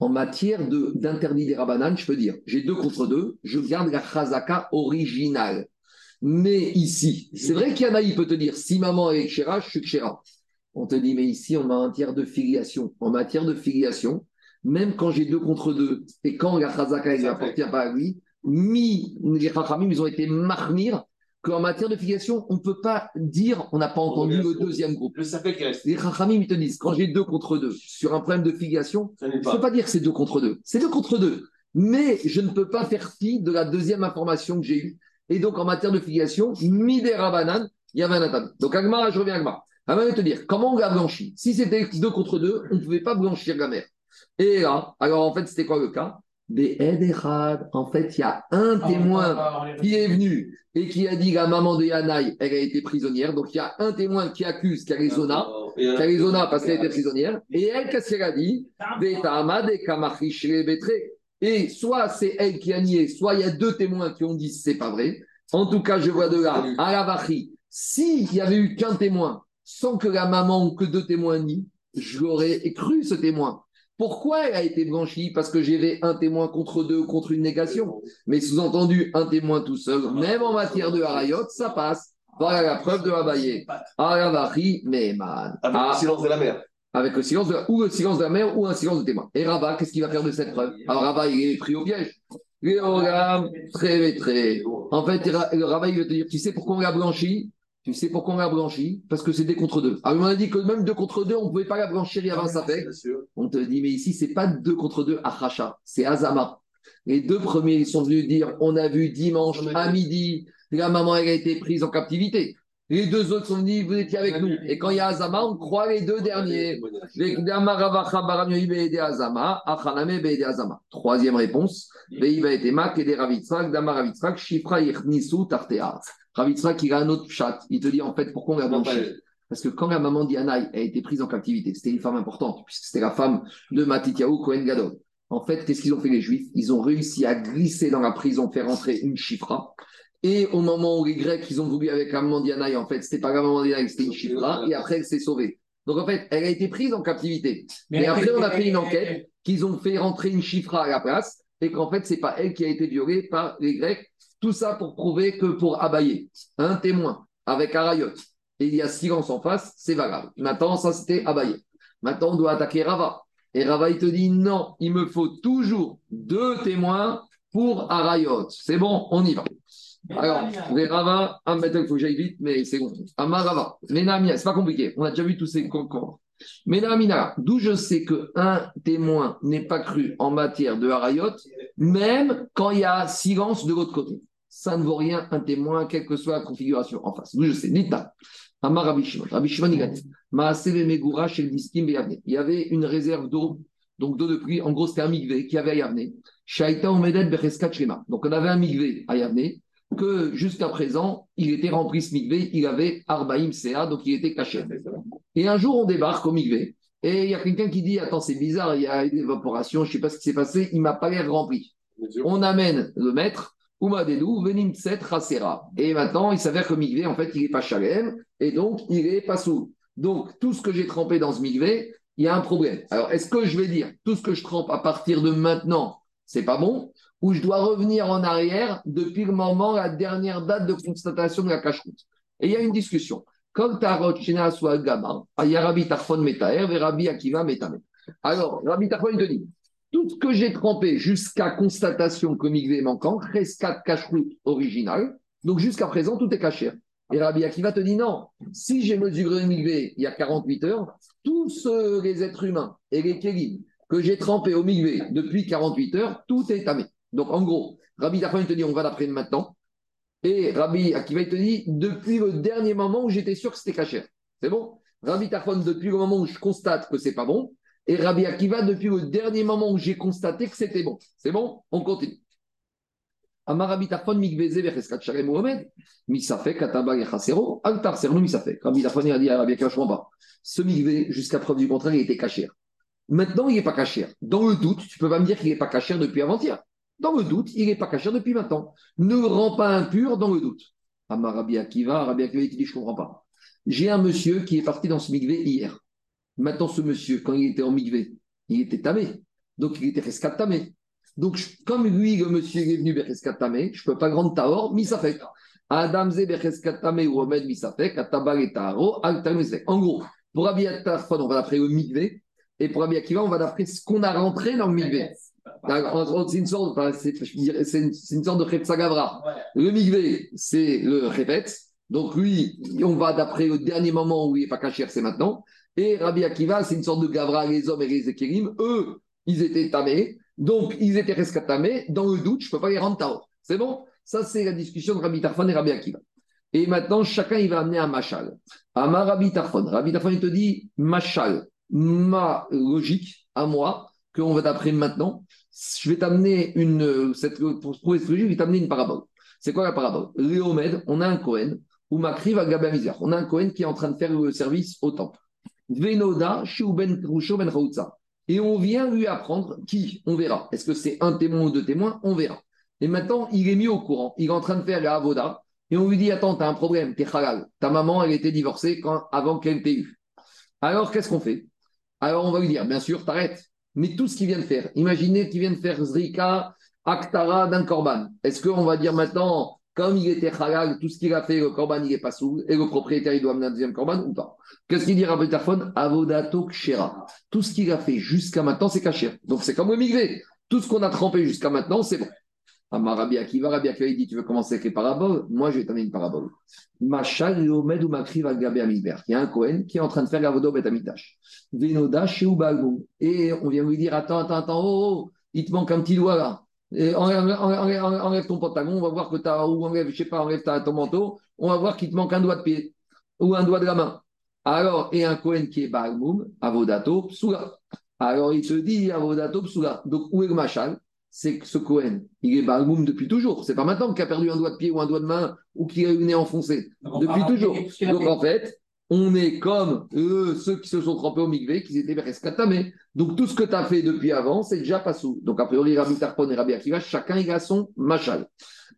En matière d'interdit des Rabanan, je peux dire j'ai deux contre deux, je garde la Chazaka originale. Mais ici, c'est vrai qu'il y en a, il peut te dire si maman est Kshera, je suis Kshera. On te dit, mais ici, on a un tiers de filiation. En matière de filiation, même quand j'ai deux contre deux, et quand la Chazaka ne appartient pas à lui, mi, les Chachamim, ils ont été marmir qu'en matière de filiation, on ne peut pas dire, on n'a pas entendu le deuxième groupe. Le reste. Les Chachamim, ils te disent, quand j'ai deux contre deux, sur un problème de filiation, je ne peux pas dire que c'est deux contre deux. C'est deux contre deux. Mais je ne peux pas faire fi de la deuxième information que j'ai eue. Et donc, en matière de filiation, mi des Rabanan, il y avait un attaque. Donc, Agmara, je reviens à Agmara. Agmara va te dire, comment on l'a blanchi Si c'était deux contre deux, on ne pouvait pas blanchir la mère. Et là, alors en fait, c'était quoi le cas? En fait, il y a un témoin qui est venu et qui a dit la maman de Yanaï, elle a été prisonnière. Donc, il y a un témoin qui accuse Carizona. Carizona parce qu'elle était prisonnière. Et elle, qu'est-ce qu'elle a dit? Et soit c'est elle qui a nié, soit il y a deux témoins qui ont dit c'est pas vrai. En tout cas, je vois de là, à la Vachi, s'il y avait eu qu'un témoin, sans que la maman ou que deux témoins nient, je l'aurais cru ce témoin. Pourquoi elle a été blanchie Parce que j'avais un témoin contre deux, contre une négation. Mais sous-entendu, un témoin tout seul, même en matière de harayot, ça passe. Voilà la preuve de Abaye. Aravachi, mais man. Avec Ah, le silence de la mer. avec le silence de la, ou le silence de la mère ou un silence de témoin. Et Rabat, qu'est-ce qu'il va faire de cette preuve? Alors Rabat, il est pris au piège. Léolam, très très. En fait, le Rabat, il va te dire, tu sais pourquoi on l'a blanchi? Tu sais pourquoi on l'a blanchi? Parce que c'est des contre deux. Alors on a dit que même deux contre deux, on ne pouvait pas la blanchir, il y avait un sapek. Bien sûr. On te dit, mais ici, c'est pas deux contre deux à Racha, c'est Azama. Les deux premiers, ils sont venus dire, on a vu dimanche à midi, la maman, elle a été prise en captivité. Les deux autres sont venus, vous étiez avec nous. Et quand il y a Azama, on croit les deux derniers. Troisième réponse. Ravitzrak, il a un autre chat. Il te dit en fait pourquoi on l'a blanchi. Parce que quand la maman d'Yanaï a été prise en captivité, c'était une femme importante, puisque c'était la femme de Matityahu Kohen Gadol. En fait, qu'est-ce qu'ils ont fait les Juifs? Ils ont réussi à glisser dans la prison, faire entrer une chifra. Et au moment où les Grecs, ils ont voulu avec la maman d'Yanaï, en fait, c'était pas la maman d'Yanaï, c'était une chifra. Et après, elle s'est sauvée. Donc en fait, elle a été prise en captivité. Mais après, on a fait une enquête qu'ils ont fait rentrer une chifra à la place et qu'en fait, c'est pas elle qui a été violée par les Grecs. Tout ça pour prouver que pour abayer un témoin avec Arayot et il y a silence en face, c'est valable. Maintenant, ça c'était Abaye. Maintenant, on doit attaquer Rava. Et Rava, il te dit non, il me faut toujours deux témoins pour Arayot. C'est bon, on y va. Alors, les Rava, ah, maintenant il faut que j'aille vite, mais c'est bon. Amar Rava, Menamia, c'est pas compliqué, on a déjà vu tous ces concours. Menamina, d'où je sais qu'un témoin n'est pas cru en matière de Arayot, même quand il y a silence de l'autre côté. Ça ne vaut rien, un témoin, quelle que soit la configuration en face. D'où je sais. Nita, Amar Rabbi Shimon. Rabbi Shimon, il y avait une réserve d'eau, donc d'eau de pluie, en gros, c'était un migvé qui avait à Yavne. Shaita Omedet. Donc on avait un migvé à Yavne que jusqu'à présent, il était rempli ce migvé, il avait Arbaïm Sea, donc il était caché. Et un jour, on débarque au migvé, et il y a quelqu'un qui dit Attends, c'est bizarre, il y a une évaporation, je ne sais pas ce qui s'est passé, il m'a pas l'air rempli. On amène le maître, Et maintenant, il s'avère que migvé, en fait, il n'est pas chalem, et donc il n'est pas sous. Donc, tout ce que j'ai trempé dans ce migvé, il y a un problème. Alors, est-ce que je vais dire tout ce que je trempe à partir de maintenant, c'est pas bon ou je dois revenir en arrière depuis le moment, la dernière date de constatation de la cache-route? Et il y a une discussion. Comme Tarot, Shina, soit Gama, il y a Rabbi Tarfon Metaer et Rabbi Akiva Metamer. Alors, Rabbi Tarfon, il te dit tout ce que j'ai trempé jusqu'à constatation que Migvé est manquant, reste 4 cache-route original. Donc, jusqu'à présent, tout est caché. Et Rabbi Akiva te dit non, si j'ai mesuré Migvé il y a 48 heures, tous les êtres humains et les kélim que j'ai trempés au Migvé depuis 48 heures, tout est tamé. Donc, en gros, Rabbi Tarfon te dit on va l'apprendre maintenant. Et Rabbi Akiva te dit depuis le dernier moment où j'étais sûr que c'était caché. C'est bon? Rabbi Tarfon, depuis le moment où je constate que c'est pas bon. Et Rabbi Akiva, depuis le dernier moment où j'ai constaté que c'était bon. C'est bon? On continue. Rabbi Tarfon, Mikveze, Vereskat Shalem Mohamed, Misafek, Kataba, Yachasero, Altar, Sernou, Misafek. Rabbi Tarfon, a dit à Rabbi Akiva, je pas. Ce Mikvé, jusqu'à preuve du contraire, il était caché. Maintenant, il n'est pas caché. Dans le doute, tu peux pas me dire qu'il n'est pas caché depuis avant-hier. Dans le doute, il n'est pas caché depuis maintenant. Ne rend pas impur dans le doute. Amar Rabbi Akiva, Rabbi Akiva, il dit, je ne comprends pas. J'ai un monsieur qui est parti dans ce migvé hier. Maintenant, ce monsieur, quand il était en migvé, il était tamé. Donc, il était rescat tamé. Donc, je- comme lui, le monsieur, il est venu tamé, je ne peux pas grande taor, misafek. Adam ze tamé ou omed misafek, atabal et misafek. En gros, pour Rabbi Tarfon, on va d'après le migvé. Et pour Rabbi Akiva, on va d'après ce qu'on a rentré dans le migvé. C'est une sorte, enfin, une, c'est une sorte de Khepsagavra. Le migvé, c'est le répète. Donc lui, on va d'après le dernier moment où il n'est pas caché, c'est maintenant. Et Rabbi Akiva, c'est une sorte de Gavra, les hommes et les Ekérim. Eux, ils étaient tamés. Donc ils étaient rescatamés. Dans le doute, je ne peux pas les rendre Taor. C'est bon? Ça, c'est la discussion de Rabbi Tarfon et Rabbi Akiva. Et maintenant, chacun, il va amener un machal. Ama Rabbi Tarfon. Rabbi Tarfon, il te dit, machal, ma logique, à moi, qu'on va t'apprendre maintenant, je vais t'amener une, cette, pour cette logique, je vais t'amener une parabole. C'est quoi la parabole? Léomed, on a un Cohen, ou Makri va Gabamizar. On a un Cohen qui est en train de faire le service au temple. Venoda, Ben Rusho Ben Chaoutza. Et on vient lui apprendre qui On verra. Est-ce que c'est un témoin ou deux témoins On verra. Et maintenant, il est mis au courant. Il est en train de faire la avoda. Et on lui dit Attends, t'as un problème, t'es halal. Ta maman, elle était divorcée quand, avant qu'elle t'ait eu. Alors, qu'est-ce qu'on fait? Alors, on va lui dire Bien sûr, t'arrêtes. Mais tout ce qu'il vient de faire, imaginez qu'il vient de faire Zrika, Aktara d'un Korban. Est-ce qu'on va dire maintenant, comme il était halal, tout ce qu'il a fait, le Korban, il n'est pas sous, et le propriétaire, il doit amener un deuxième Korban ou pas Qu'est-ce qu'il dit Rabbi Tarfon Avodato Kshera. Tout ce qu'il a fait jusqu'à maintenant, c'est caché. Donc c'est comme le migré. Tout ce qu'on a trempé jusqu'à maintenant, c'est bon. Amar Rabbi Akiva, Rabbi Akiva, il dit Tu veux commencer avec les paraboles? Moi, je vais t'amener une parabole. Machal Omed ou Makri va Gabé Amidber. Il y a un Cohen qui est en train de faire l'avodo Bet Amidash. Venoda chez. Et on vient lui dire Attends, attends, attends, oh, oh, il te manque un petit doigt là. Et enlève, enlève- enlève- enlève ton pantalon, on va voir que tu as, ou enlève, je sais pas, enlève ta- ton manteau, on va voir qu'il te manque un doigt de pied ou un doigt de la main. Alors, et un Cohen qui est Balmoum, Avodato, Psula. Alors, il te dit Avodato, Psula. Donc, où est le Machal? C'est que ce Cohen, il est Balmoum depuis toujours. C'est pas maintenant qu'il a perdu un doigt de pied ou un doigt de main ou qu'il a eu le nez enfoncé. Donc, Depuis toujours. Donc, en fait, on est comme eux, ceux qui se sont trempés au migvé, qui étaient rescatamés. Donc, tout ce que tu as fait depuis avant, c'est déjà pas sous. Donc, a priori, Rabbi Tarpon et Rabbi Akiva, chacun il a son Machal.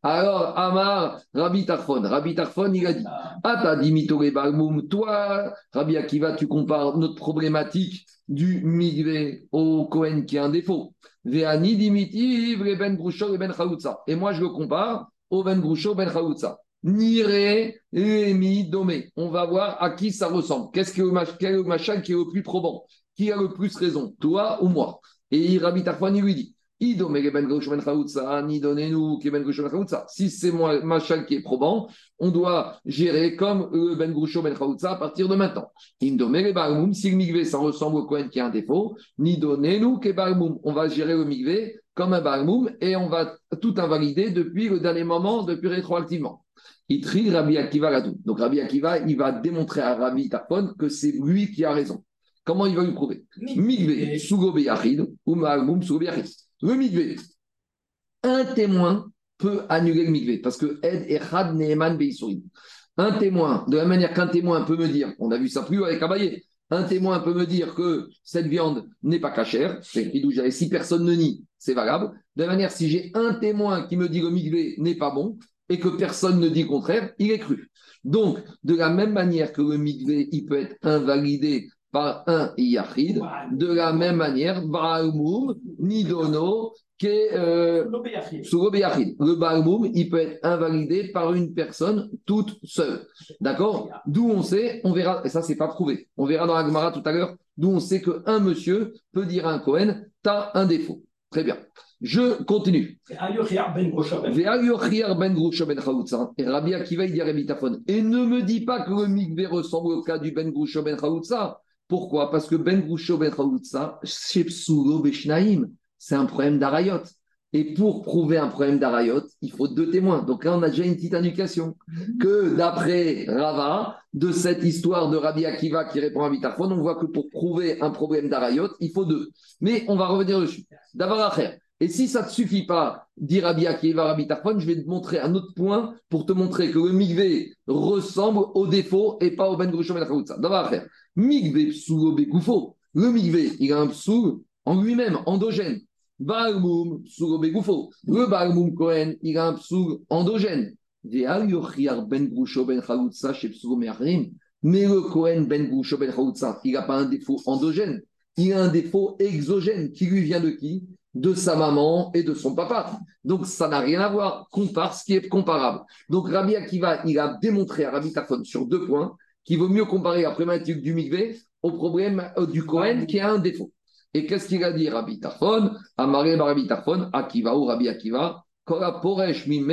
Alors, Amar, Rabbi Tarfon. Rabbi Tarfon, il a dit Ah, t'as dit Mitore Balmoum. Toi, Rabbi Akiva, tu compares notre problématique du migvé au Cohen qui a un défaut. Veani dimitiv, le ben ben. Et moi, je le compare au ben Brouchot, ben Chaoutza. Emi, Domé. On va voir à qui ça ressemble. Qu'est-ce que quel est le machal qui est le plus probant? Qui a le plus raison? Toi ou moi? Et Rabbi Tarfon, il lui dit ben ben ben ben. Si c'est moi, machal qui est probant, on doit gérer comme le ben Groucho ben à partir de maintenant. Si le migvé, ça ressemble au Kohen qui a un défaut, ni donnez-nous que Barmoum. On va gérer le migvé comme un Barmoum et on va tout invalider depuis le dernier moment, depuis rétroactivement. Il trie Rabbi Akiva tout. Donc Rabbi Akiva, il va démontrer à Rabbi Tarfon que c'est lui qui a raison. Comment il va lui prouver? Migvé, Sugobe Yachid, ou Sugobe Yachid. Le migvé, un témoin peut annuler le migvé parce que Ed Echad Neeman Beisourim. Un témoin, de la manière qu'un témoin peut me dire, on a vu ça plus avec Abaye, un témoin peut me dire que cette viande n'est pas cachère, c'est d'où j'avais si personne ne nie, c'est valable. De la manière, si j'ai un témoin qui me dit que le migvé n'est pas bon et que personne ne dit contraire, il est cru. Donc, de la même manière que le migvé, il peut être invalidé par un yachid, de la même manière, Baalmoum, Nidono, que euh, Sugo Beyachid. Le Baalmoum, il peut être invalidé par une personne toute seule. D'accord? D'où on sait, on verra, et ça, c'est pas prouvé, on verra dans la Gemara tout à l'heure, d'où on sait qu'un monsieur peut dire à un Cohen, t'as un défaut. Très bien. Je continue. Ben ben. Et Rabbi Akiva, il dit à Rabbi Tafon, et ne me dis pas que le mikvé ressemble au cas du ben Groucho ben Chaoutza. Pourquoi? Parce que ben Groucho ben Chaoutza, shepsulo beshnaim, c'est un problème d'arayot. Et pour prouver un problème d'arayot, il faut deux témoins. Donc là, on a déjà une petite indication que d'après Rava, de cette histoire de Rabbi Akiva qui répond à Vitafon, on voit que pour prouver un problème d'arayot, il faut deux. Mais on va revenir dessus. D'abord, après. Et si ça ne te suffit pas, dit Rabbi Akiva, Rabbi Tarfon, je vais te montrer un autre point pour te montrer que le migvé ressemble au défaut et pas au ben Groucho ben Chaoutza. D'abord, après. Migvé begoufo. Le migvé, il a un psoul en lui-même, endogène. Balmoum psulo begoufo. Le Balmoum Cohen, il a un psoul endogène. Ben ben. Mais le Cohen ben Groucho ben il n'a pas un défaut endogène. Il a un défaut exogène qui lui vient de qui? De sa maman et de son papa. Donc ça n'a rien à voir. Compare ce qui est comparable. Donc Rabbi Akiva, il a démontré à Rabbi Tarfon sur deux points qu'il vaut mieux comparer la problématique du Mikvé au problème euh, du Cohen qui a un défaut. Et qu'est-ce qu'il a dit Rabbi Tarfon Amaré Rabbi Tarfon, Akiva ou Rabbi Akiva, Kora Poresh mi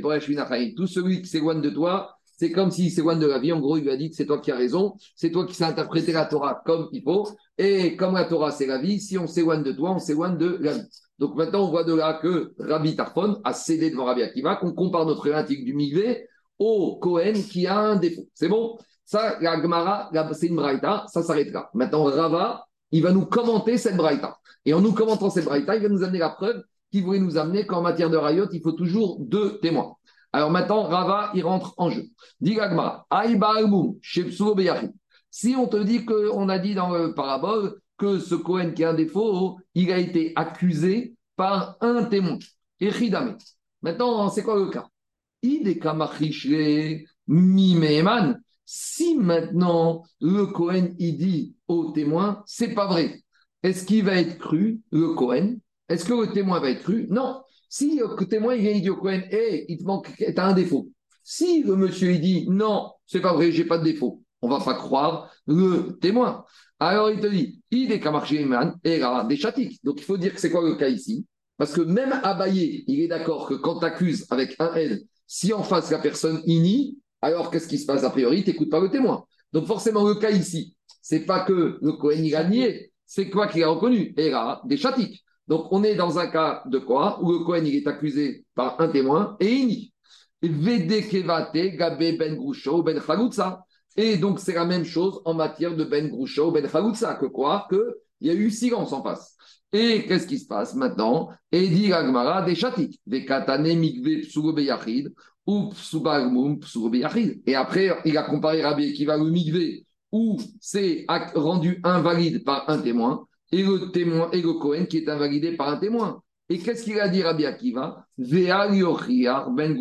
Poresh. Tout celui qui s'éloigne de toi, c'est comme s'il s'éloigne de la vie. En gros, il lui a dit c'est toi qui as raison, c'est toi qui sais interpréter la Torah comme il faut. Et comme la Torah, c'est la vie, si on s'éloigne de toi, on s'éloigne de la vie. Donc maintenant, on voit de là que Rabbi Tarfon a cédé devant Rabbi Akiva, qu'on compare notre problématique du Mikvé au Cohen qui a un défaut. C'est bon? Ça, la Gemara, c'est une braïta, ça s'arrête là. Maintenant, Rava, il va nous commenter cette braïta. Et en nous commentant cette braïta, il va nous amener la preuve qu'il voulait nous amener qu'en matière de rayot, il faut toujours deux témoins. Alors maintenant, Rava, il rentre en jeu. Beyachid. Si on te dit qu'on a dit dans le parabole que ce Cohen qui a un défaut, il a été accusé par un témoin. Echidame. Maintenant, c'est quoi le cas? Mimeman. Si maintenant le Cohen il dit au témoin, c'est pas vrai. Est-ce qu'il va être cru, le Cohen Est-ce que le témoin va être cru? Non. Si le témoin il il au Cohen, hé, il te manque, t'as un défaut. Si le monsieur il dit, non, c'est pas vrai, j'ai pas de défaut, on va pas croire le témoin. Alors il te dit, il est Kamarchiman et des chatiques. Donc il faut dire que c'est quoi le cas ici? Parce que même Abaye, il est d'accord que quand tu accuses avec un L, si en face la personne nie, alors qu'est-ce qui se passe? A priori Tu n'écoutes pas le témoin. Donc forcément, le cas ici, c'est pas que le Cohen il a nié, c'est quoi qu'il a reconnu? Là, des chatiques. Donc on est dans un cas de quoi? Où le Cohen est accusé par un témoin et il nie. Gabe ben Groucho ben Chaloutza. Et donc c'est la même chose en matière de ben Groucho ben Chaloutza. Que quoi? Que il y a eu silence en face. Et qu'est-ce qui se passe maintenant? Et dit des chatiques, des katane ou. Et après, il a comparé Rabbi qui va le mikve où c'est rendu invalide par un témoin et le témoin et le Cohen qui est invalidé par un témoin. Et qu'est-ce qu'il a dit Rabbi Akiva? Ben ben.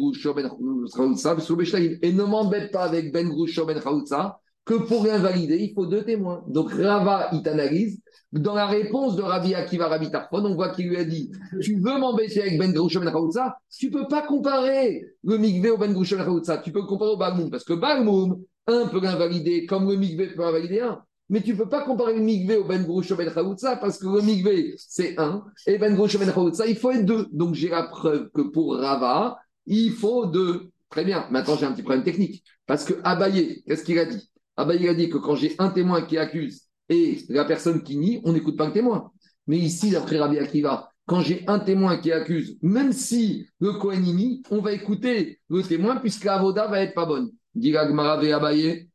Et ne m'embête pas avec ben Groucho ben Chaoutza que pour l'invalider, il faut deux témoins. Donc Rava, il t'analyse Dans la réponse de Rabbi Akiva Rabbi Tarfon, on voit qu'il lui a dit Tu veux m'embêter avec Ben Groucho Ben Chaoutza Tu peux pas comparer le Mikvé au Ben Groucho Ben Chaoutza. Tu peux comparer au Balmoum. Parce que Balmoum, un peut l'invalider comme le Mikvé peut invalider un. Mais tu ne peux pas comparer le Mikvé au Ben Groucho Ben parce que le Mikvé, c'est un. Et Ben Groucho Ben il faut être deux. Donc j'ai la preuve que pour Rava, il faut deux. Très bien. Maintenant, j'ai un petit problème technique. Parce que Abaye, qu'est-ce qu'il a dit? Abaye a dit que quand j'ai un témoin qui accuse et la personne qui nie, on n'écoute pas le témoin. Mais ici, d'après Rabbi Akiva, quand j'ai un témoin qui accuse, même si le Kohen nie, on va écouter le témoin puisque l'avoda va être pas bonne. Dit Abaye.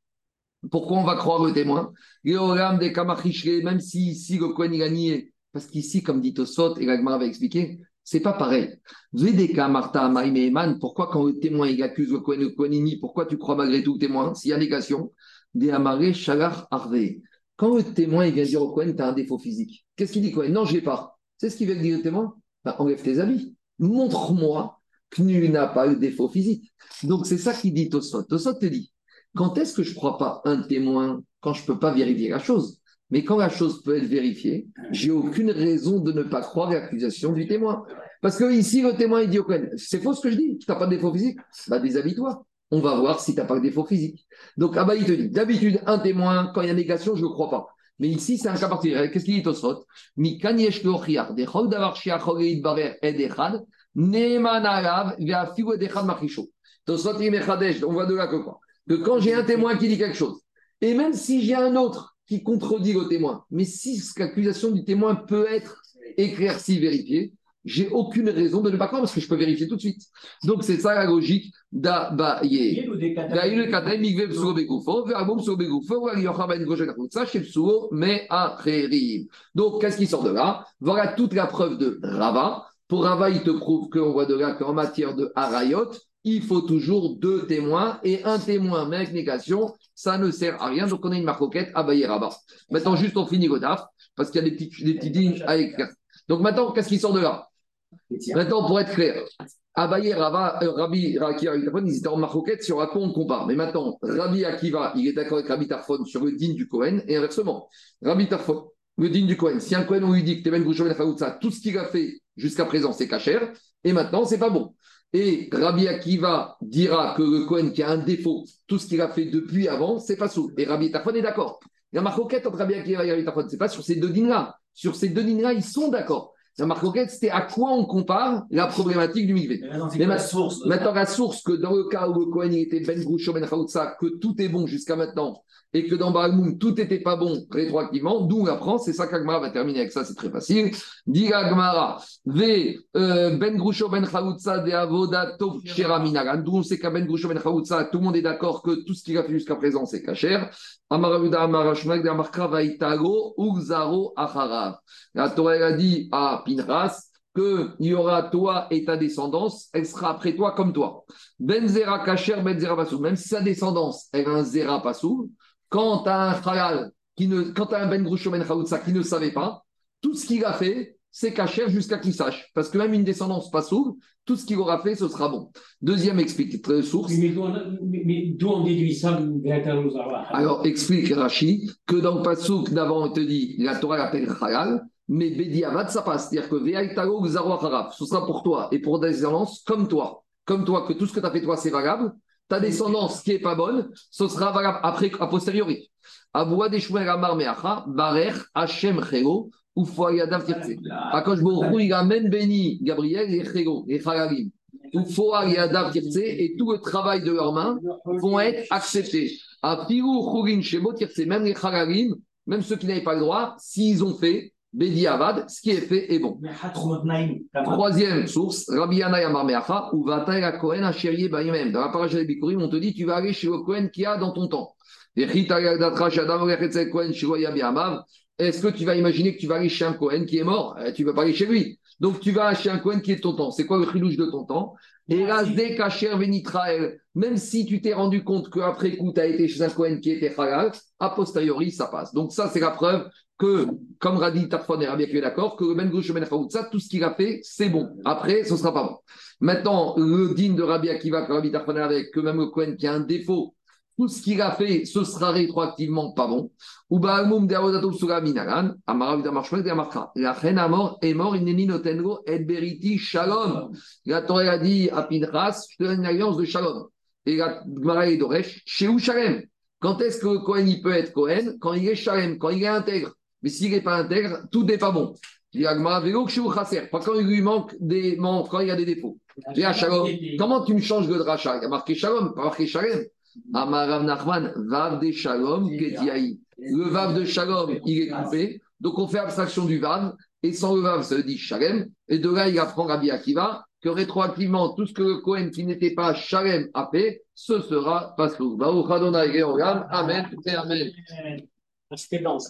Pourquoi on va croire le témoin même si ici le Kohen il a nié, parce qu'ici, comme dit Tosot, et Gmara va expliquer, c'est pas pareil. Vedeka Martha Maïmeman, pourquoi quand le témoin il accuse le Kohen, le Kohen pourquoi tu crois malgré tout le témoin? S'il y a négation. Quand le témoin il vient dire au Cohen, tu as un défaut physique, qu'est-ce qu'il dit Cohen Non, je l'ai pas. C'est ce qu'il veut dire au témoin? Ben, Enlève tes habits. Montre-moi que tu n'as pas eu de défaut physique. Donc c'est ça qu'il dit Tosot. Tosot te dit quand est-ce que je ne crois pas un témoin quand je ne peux pas vérifier la chose? Mais quand la chose peut être vérifiée, j'ai aucune raison de ne pas croire l'accusation du témoin. Parce que ici, le témoin il dit c'est faux ce que je dis, tu n'as pas de défaut physique bah, Déshabille-toi on va voir si tu n'as pas de défaut physique. Donc, Abba, il te dit, d'habitude, un témoin, quand il y a négation, je ne crois pas. Mais ici, c'est un cas particulier. Qu'est-ce qu'il dit Tosfot? Tosfot on voit de là que quoi? Que quand j'ai un témoin qui dit quelque chose, et même si j'ai un autre qui contredit le témoin, mais si l'accusation du témoin peut être éclaircie, vérifiée, j'ai aucune raison de ne pas croire parce que je peux vérifier tout de suite. Donc c'est ça la logique d'Abaye. Donc qu'est-ce qui sort de là? Voilà toute la preuve de Rava. Pour Rava, il te prouve qu'on voit de là qu'en matière de Harayot, il faut toujours deux témoins et un témoin, mais avec négation, ça ne sert à rien. Donc on a une marcoquette Abaye Rava. Maintenant, juste on finit taf parce qu'il y a des petits, des petits dignes à écrire. Donc maintenant, qu'est-ce qui sort de là? Maintenant, pour être clair, Abaye, Rava, euh, Rabbi Akiva, ils étaient en marcoquette sur à quoi on compare. Mais maintenant, Rabbi Akiva, il est d'accord avec Rabbi Tarfon sur le din du Cohen et inversement. Rabbi Tarfon, le din du Cohen, si un Cohen, on lui dit que Temen Gouchon ça, tout ce qu'il a fait jusqu'à présent, c'est cachère, et maintenant, c'est pas bon. Et Rabbi Akiva dira que le Cohen qui a un défaut, tout ce qu'il a fait depuis avant, c'est pas sous. Et Rabbi Tarfon est d'accord. La marcoquette entre Rabbi Akiva et Rabbi Tarfon, c'est pas sur ces deux dînes-là. Sur ces deux dînes-là, ils sont d'accord. La marque c'était à quoi on compare la problématique du mikvé? Mais la source. Maintenant, la source que dans le cas où le Kohen était Ben Groucho Ben Chaoutsa, que tout est bon jusqu'à maintenant, et que dans Balmoum, tout n'était pas bon rétroactivement, d'où on apprend, c'est ça qu'Agmara va terminer avec ça, c'est très facile. Dit Agmara, ve euh, Ben Groucho Ben Chaoutsa de Avoda Tov d'où on sait qu'à Ben Groucho Ben Chaoutsa, tout le monde est d'accord que tout ce qu'il a fait jusqu'à présent, c'est kacher. Amaravuda Amarashmak de Amarkra Vaitago Uzaro Acharav. La Torah a dit à Pinras, qu'il y aura toi et ta descendance, elle sera après toi comme toi. Ben Zera Kacher, Ben Zera Pasou. Même si sa descendance, elle a un Zera Pasou, quand tu as un Khalal, qui ne, quand tu as un Ben Groucho Ben Chaoutsa qui ne savait pas, tout ce qu'il a fait, c'est Kacher jusqu'à qu'il sache. Parce que même une descendance Pasou, tout ce qu'il aura fait, ce sera bon. Deuxième explique, euh, source. Mais on, mais d'où on déduit ça Alors, explique Rashi que dans le Passouk d'avant, on te dit, la Torah l'appelle Khalal, mais Bediavad, ça passe. C'est-à-dire que Ve'aitalo ce sera pour toi et pour ta descendance comme toi. Comme toi, que tout ce que tu as fait toi, c'est valable. Ta descendance qui n'est pas bonne, ce sera valable après, a posteriori. Aboua Deshouer Amar Meacha, Barer, Hachem Chego, ou Foyadav Tirtse. Akash Borou, il amène béni Gabriel et Chego, et Chagalim. Ou Foyadav Tirtse, et tout le travail de leurs mains vont être acceptés. A Pirou Chougin Shebo Tirtse, même les Chagalim, même ceux qui n'avaient pas le droit, s'ils ont fait, Bédi Avad, ce qui est fait est bon. Troisième source, Rabbi Yanaï Amarmeacha, ou Vataï la Kohen Acherié Baïmem. Dans la paracha des Bikurim, on te dit tu vas aller chez le Kohen qui a dans ton temps. Est-ce que tu vas imaginer que tu vas aller chez un Kohen qui est mort? Tu ne vas pas aller chez lui. Donc tu vas chez un Kohen qui est de ton temps. C'est quoi le chilouche de ton temps? Et là, Kacher Venitrael, même si tu t'es rendu compte qu'après coup, tu as été chez un Kohen qui était halal, a posteriori, ça passe. Donc ça, c'est la preuve que, comme Radi Tarfon et Rabbi est d'accord, que le Ben Gouche Ben tout ce qu'il a fait, c'est bon. Après, ce ne sera pas bon. Maintenant, le digne de Rabbi Akiva, que Rabbi Tarfon avec, que même le Kohen qui a un défaut, tout ce qu'il a fait, ce sera rétroactivement pas bon. Ou Baalmoum de Avodato Sura Minaran, Amarav de Marshmal de Amarka. La reine est mort, est mort, il n'est notengo, et beriti shalom. La Torah a dit à Pinchas, je te donne une alliance de shalom. Et la Gemara est d'Oresh, chez où shalem? Quand est-ce que le Cohen il peut être Cohen? Quand il est shalem, quand il est intègre. Mais s'il n'est pas intègre, tout n'est pas bon. Pas quand il lui manque des membres, quand il y a des défauts. Shalom. Comment tu me changes le dracha? Il y a marqué shalom, pas marqué shalem. Amarav Nachman, Vav de Shalom. Le Vav de Shalom, il est coupé. Donc on fait abstraction du Vav. Et sans le Vav, ça veut dire Shalem. Et de là, il apprend Rabbi Akiva que rétroactivement, tout ce que le Cohen qui n'était pas Shalem a fait, ce sera Passouk. Baruch Adonai. Amen et Amen. C'était lent, ça.